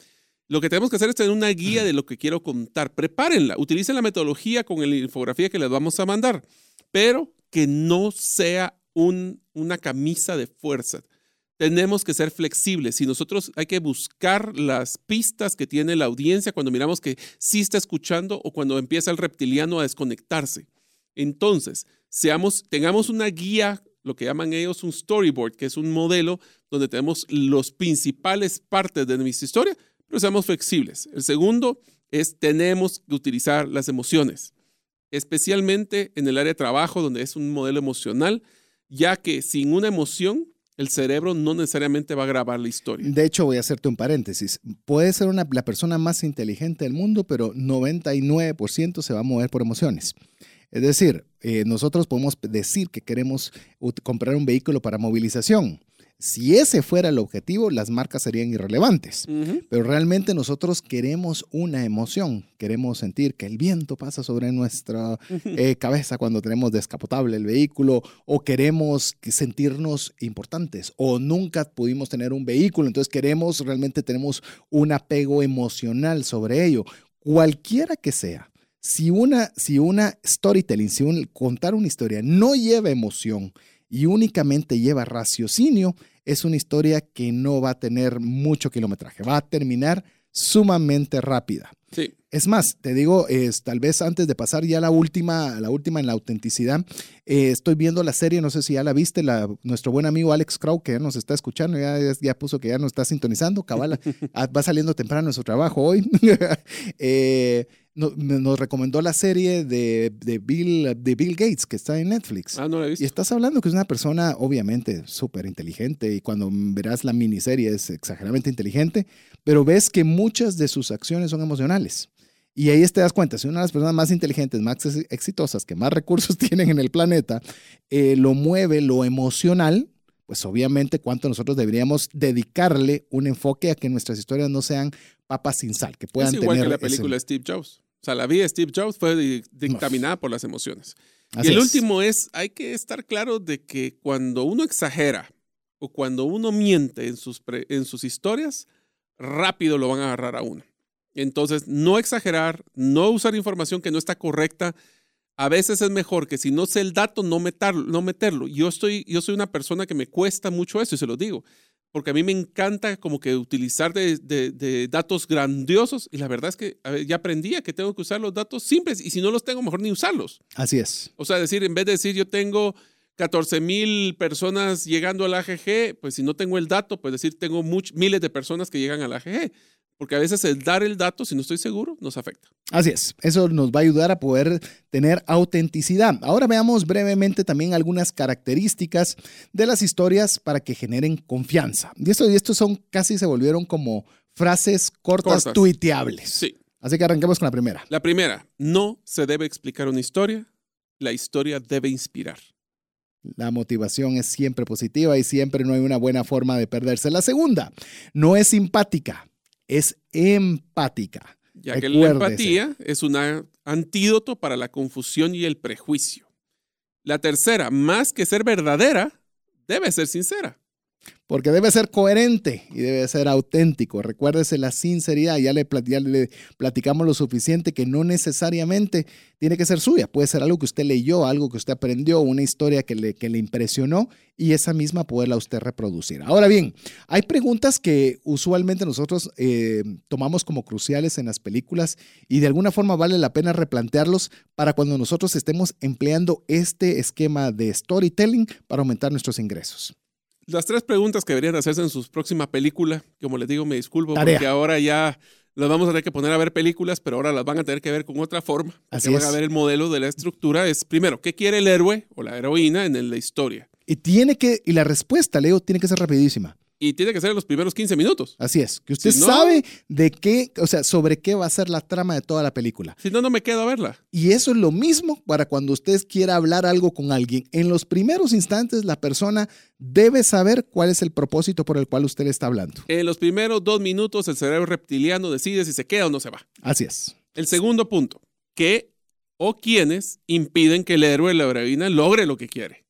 Lo que tenemos que hacer es tener una guía de lo que quiero contar. Prepárenla, utilicen la metodología con la infografía que les vamos a mandar, pero que no sea un- una camisa de fuerza tenemos que ser flexibles. Si nosotros hay que buscar las pistas que tiene la audiencia cuando miramos que sí está escuchando o cuando empieza el reptiliano a desconectarse. Entonces, seamos, tengamos una guía, lo que llaman ellos un storyboard, que es un modelo donde tenemos los principales partes de nuestra historia, pero seamos flexibles. El segundo es tenemos que utilizar las emociones, especialmente en el área de trabajo, donde es un modelo emocional, ya que sin una emoción, el cerebro no necesariamente va a grabar la historia. De hecho, voy a hacerte un paréntesis. Puede ser la persona más inteligente del mundo, pero 99% se va a mover por emociones. Es decir, eh, nosotros podemos decir que queremos comprar un vehículo para movilización. Si ese fuera el objetivo, las marcas serían irrelevantes. Pero realmente nosotros queremos una emoción, queremos sentir que el viento pasa sobre nuestra eh, cabeza cuando tenemos descapotable el vehículo o queremos que- sentirnos importantes o nunca pudimos tener un vehículo, entonces queremos, realmente tenemos un apego emocional sobre ello. Cualquiera que sea, si una, si una storytelling, si un, contar una historia no lleva emoción y únicamente lleva raciocinio, es una historia que no va a tener mucho kilometraje, va a terminar sumamente rápida. Sí. Es más, te digo, es, tal vez antes de pasar ya la última, la última en la autenticidad, eh, estoy viendo la serie, no sé si ya la viste, la, nuestro buen amigo Alex Crow, que ya nos está escuchando, ya, ya puso que ya nos está sintonizando, cabala, ah, va saliendo temprano en su trabajo hoy. eh, no- nos recomendó la serie de, de Bill, de Bill Gates, que está en Netflix. Ah, no la he visto. Y estás hablando que es una persona obviamente súper inteligente y cuando verás la miniserie es exageradamente inteligente, pero ves que muchas de sus acciones son emocionales. Y ahí te das cuenta, si una de las personas más inteligentes, más ex- exitosas, que más recursos tienen en el planeta, eh, lo mueve lo emocional, pues obviamente cuánto nosotros deberíamos dedicarle un enfoque a que nuestras historias no sean papas sin sal, que puedan es igual tener que la ese- película de Steve Jobs. O sea, la vida de Steve Jobs fue di- dictaminada por las emociones. Así y el es. último es, hay que estar claro de que cuando uno exagera o cuando uno miente en sus, pre- en sus historias, rápido lo van a agarrar a uno. Entonces, no exagerar, no usar información que no está correcta. A veces es mejor que si no sé el dato, no meterlo. No meterlo. Yo, estoy, yo soy una persona que me cuesta mucho eso y se lo digo. Porque a mí me encanta como que utilizar de, de- de datos grandiosos y la verdad es que ver, ya aprendí a que tengo que usar los datos simples y si no los tengo, mejor ni usarlos. Así es. O sea, decir, en vez de decir yo tengo 14 mil personas llegando al AGG, pues si no tengo el dato, pues decir tengo much- miles de personas que llegan al AGG. Porque a veces el dar el dato, si no estoy seguro, nos afecta. Así es, eso nos va a ayudar a poder tener autenticidad. Ahora veamos brevemente también algunas características de las historias para que generen confianza. Y esto, y estos son casi se volvieron como frases cortas, Cortas. tuiteables. Sí. Así que arranquemos con la primera. La primera, no se debe explicar una historia, la historia debe inspirar. La motivación es siempre positiva y siempre no hay una buena forma de perderse. La segunda, no es simpática, es empática. Ya que la empatía es un antídoto para la confusión y el prejuicio. La tercera, más que ser verdadera, debe ser sincera. Porque debe ser coherente y debe ser auténtico. Recuérdese la sinceridad. Ya le, platicamos lo suficiente que no necesariamente tiene que ser suya. Puede ser algo que usted leyó, algo que usted aprendió, una historia que le, que le impresionó y esa misma poderla usted reproducir. Ahora bien, hay preguntas que usualmente nosotros eh, tomamos como cruciales en las películas y de alguna forma vale la pena replantearlos para cuando nosotros estemos empleando este esquema de storytelling para aumentar nuestros ingresos. Las tres preguntas que deberían hacerse en su próxima película, como les digo, me disculpo Tarea. porque ahora ya las vamos a tener que poner a ver películas, pero ahora las van a tener que ver con otra forma. Así van a ver el modelo de la estructura. Es primero, ¿qué quiere el héroe o la heroína en la historia? Y tiene que, y la respuesta, Leo, tiene que ser rapidísima. Y tiene que ser en los primeros 15 minutos. Así es, que usted Si no- sabe de qué, o sea, sobre qué va a ser la trama de toda la película. Si no, no me quedo a verla. Y eso es lo mismo para cuando usted quiera hablar algo con alguien. En los primeros instantes, la persona debe saber cuál es el propósito por el cual usted le está hablando. En los primeros dos minutos, el cerebro reptiliano decide si se queda o no se va. Así es. El segundo punto, ¿qué o quiénes impiden que el héroe o la heroína logre lo que quiere?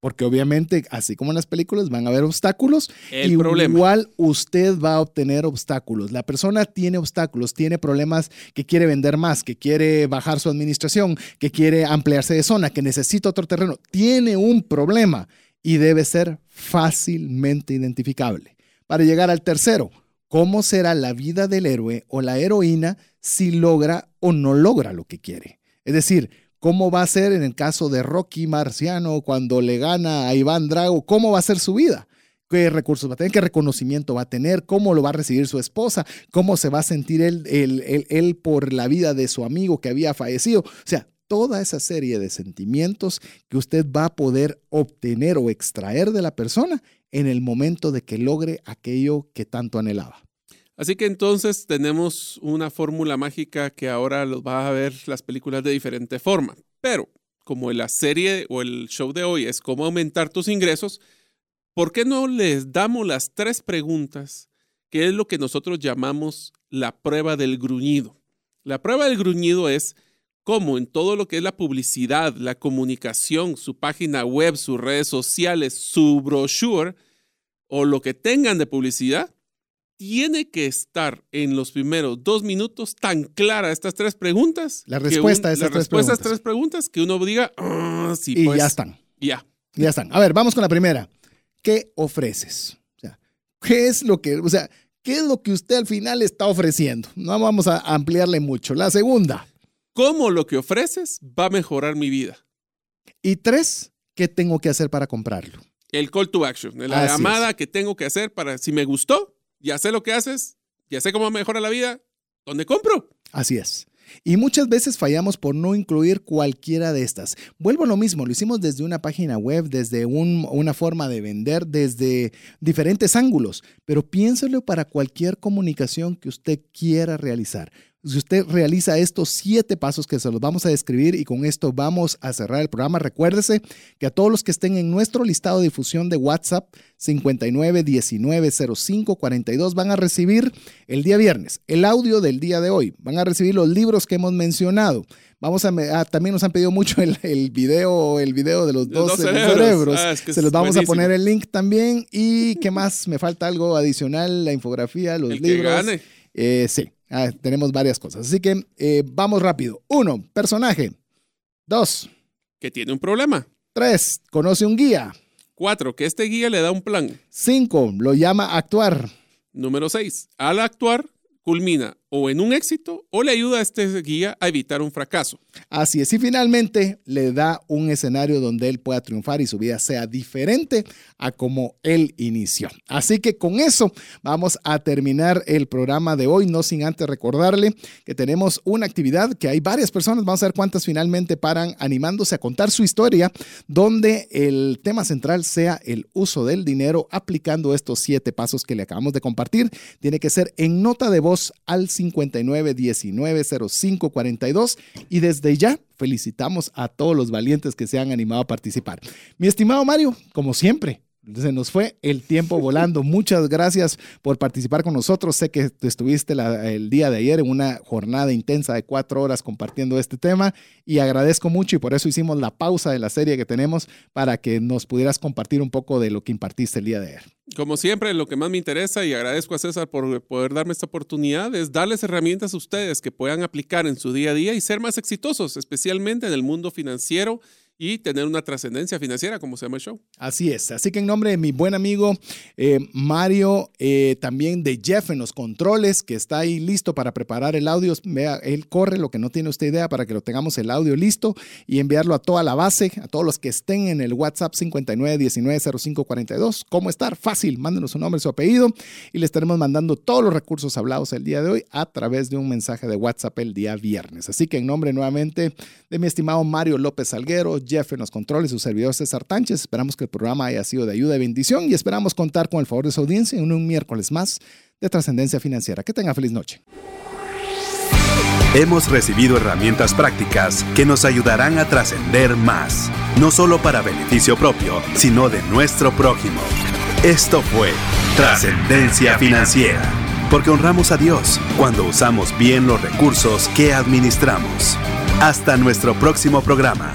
Porque obviamente, así como en las películas, van a haber obstáculos. El Igual problema. usted va a obtener obstáculos. La persona tiene obstáculos, tiene problemas que quiere vender más, que quiere bajar su administración, que quiere ampliarse de zona, que necesita otro terreno. Tiene un problema y debe ser fácilmente identificable. Para llegar al tercero, ¿cómo será la vida del héroe o la heroína si logra o no logra lo que quiere? Es decir, ¿cómo va a ser en el caso de Rocky Marciano cuando le gana a Iván Drago? ¿Cómo va a ser su vida? ¿Qué recursos va a tener? ¿Qué reconocimiento va a tener? ¿Cómo lo va a recibir su esposa? ¿Cómo se va a sentir él, él- por la vida de su amigo que había fallecido? O sea, toda esa serie de sentimientos que usted va a poder obtener o extraer de la persona en el momento de que logre aquello que tanto anhelaba. Así que entonces tenemos una fórmula mágica que ahora los va a ver las películas de diferente forma. Pero como la serie o el show de hoy es cómo aumentar tus ingresos, ¿por qué no les damos las tres preguntas que es lo que nosotros llamamos la prueba del gruñido? La prueba del gruñido es cómo en todo lo que es la publicidad, la comunicación, su página web, sus redes sociales, su brochure o lo que tengan de publicidad, tiene que estar en los primeros dos minutos tan clara estas tres preguntas. La respuesta a esas la tres respuesta a preguntas. tres preguntas que uno diga, "Ah, sí, y pues, ya están. Ya. Ya están. A ver, vamos con la primera. ¿Qué ofreces? O sea, ¿qué es lo que, o sea, ¿Qué es lo que usted al final está ofreciendo? No vamos a ampliarle mucho. La segunda. ¿Cómo lo que ofreces va a mejorar mi vida? Y tres, ¿qué tengo que hacer para comprarlo? El call to action, la Así llamada que tengo que hacer para, si me gustó, ya sé lo que haces, ya sé cómo mejora la vida, ¿dónde compro? Así es. Y muchas veces fallamos por no incluir cualquiera de estas. Vuelvo a lo mismo, lo hicimos desde una página web, desde un- una forma de vender, desde diferentes ángulos, pero piénselo para cualquier comunicación que usted quiera realizar. Si usted realiza estos siete pasos que se los vamos a describir y con esto vamos a cerrar el programa, recuérdese que a todos los que estén en nuestro listado de difusión de WhatsApp 59190542 van a recibir el día viernes el audio del día de hoy. Van a recibir los libros que hemos mencionado. Vamos a, ah, también nos han pedido mucho el, el video, el video de los Los dos, dos cerebros. cerebros. Ah, es que Se los vamos buenísimo. a poner el link también. ¿Y qué más? Me falta algo adicional, la infografía, los El que libros. gane. Eh, sí, ah, tenemos varias cosas. Así que eh, vamos rápido. Uno, personaje. Dos, Que tiene un problema. tres, conoce un guía. Cuatro, que este guía le da un plan. Cinco, lo llama a actuar. Número seis, al actuar, culmina o en un éxito o le ayuda a este guía a evitar un fracaso. Así es, y finalmente le da un escenario donde él pueda triunfar y su vida sea diferente a como él inició. Así que con eso vamos a terminar el programa de hoy, no sin antes recordarle que tenemos una actividad que hay varias personas, vamos a ver cuántas finalmente paran animándose a contar su historia, donde el tema central sea el uso del dinero aplicando estos siete pasos que le acabamos de compartir. Tiene que ser en nota de voz al 59190542 y desde ya felicitamos a todos los valientes que se han animado a participar. Mi estimado Mario, como siempre, se nos fue el tiempo volando. Muchas gracias por participar con nosotros. Sé que estuviste la- el día de ayer en una jornada intensa de cuatro horas compartiendo este tema y agradezco mucho y por eso hicimos la pausa de la serie que tenemos para que nos pudieras compartir un poco de lo que impartiste el día de ayer. Como siempre, lo que más me interesa y agradezco a César por poder darme esta oportunidad es darles herramientas a ustedes que puedan aplicar en su día a día y ser más exitosos, especialmente en el mundo financiero y tener una trascendencia financiera, como se llama el show. Así es. Así que en nombre de mi buen amigo eh, Mario, eh, también de Jeff en los controles, que está ahí listo para preparar el audio. Vea, él corre lo que no tiene usted idea para que lo tengamos el audio listo y enviarlo a toda la base, a todos los que estén en el WhatsApp 59190542. ¿Cómo estar? Fácil. Mándenos su nombre, su apellido y le estaremos mandando todos los recursos hablados el día de hoy a través de un mensaje de WhatsApp el día viernes. Así que en nombre nuevamente de mi estimado Mario López Salguero, Jeff en los controles, su servidor César Tánchez. Esperamos que el programa haya sido de ayuda y bendición y esperamos contar con el favor de su audiencia en un miércoles más de trascendencia financiera. Que tenga feliz noche. Hemos recibido herramientas prácticas que nos ayudarán a trascender más, no solo para beneficio propio, sino de nuestro prójimo. Esto fue Trascendencia Financiera, porque honramos a Dios cuando usamos bien los recursos que administramos. Hasta nuestro próximo programa.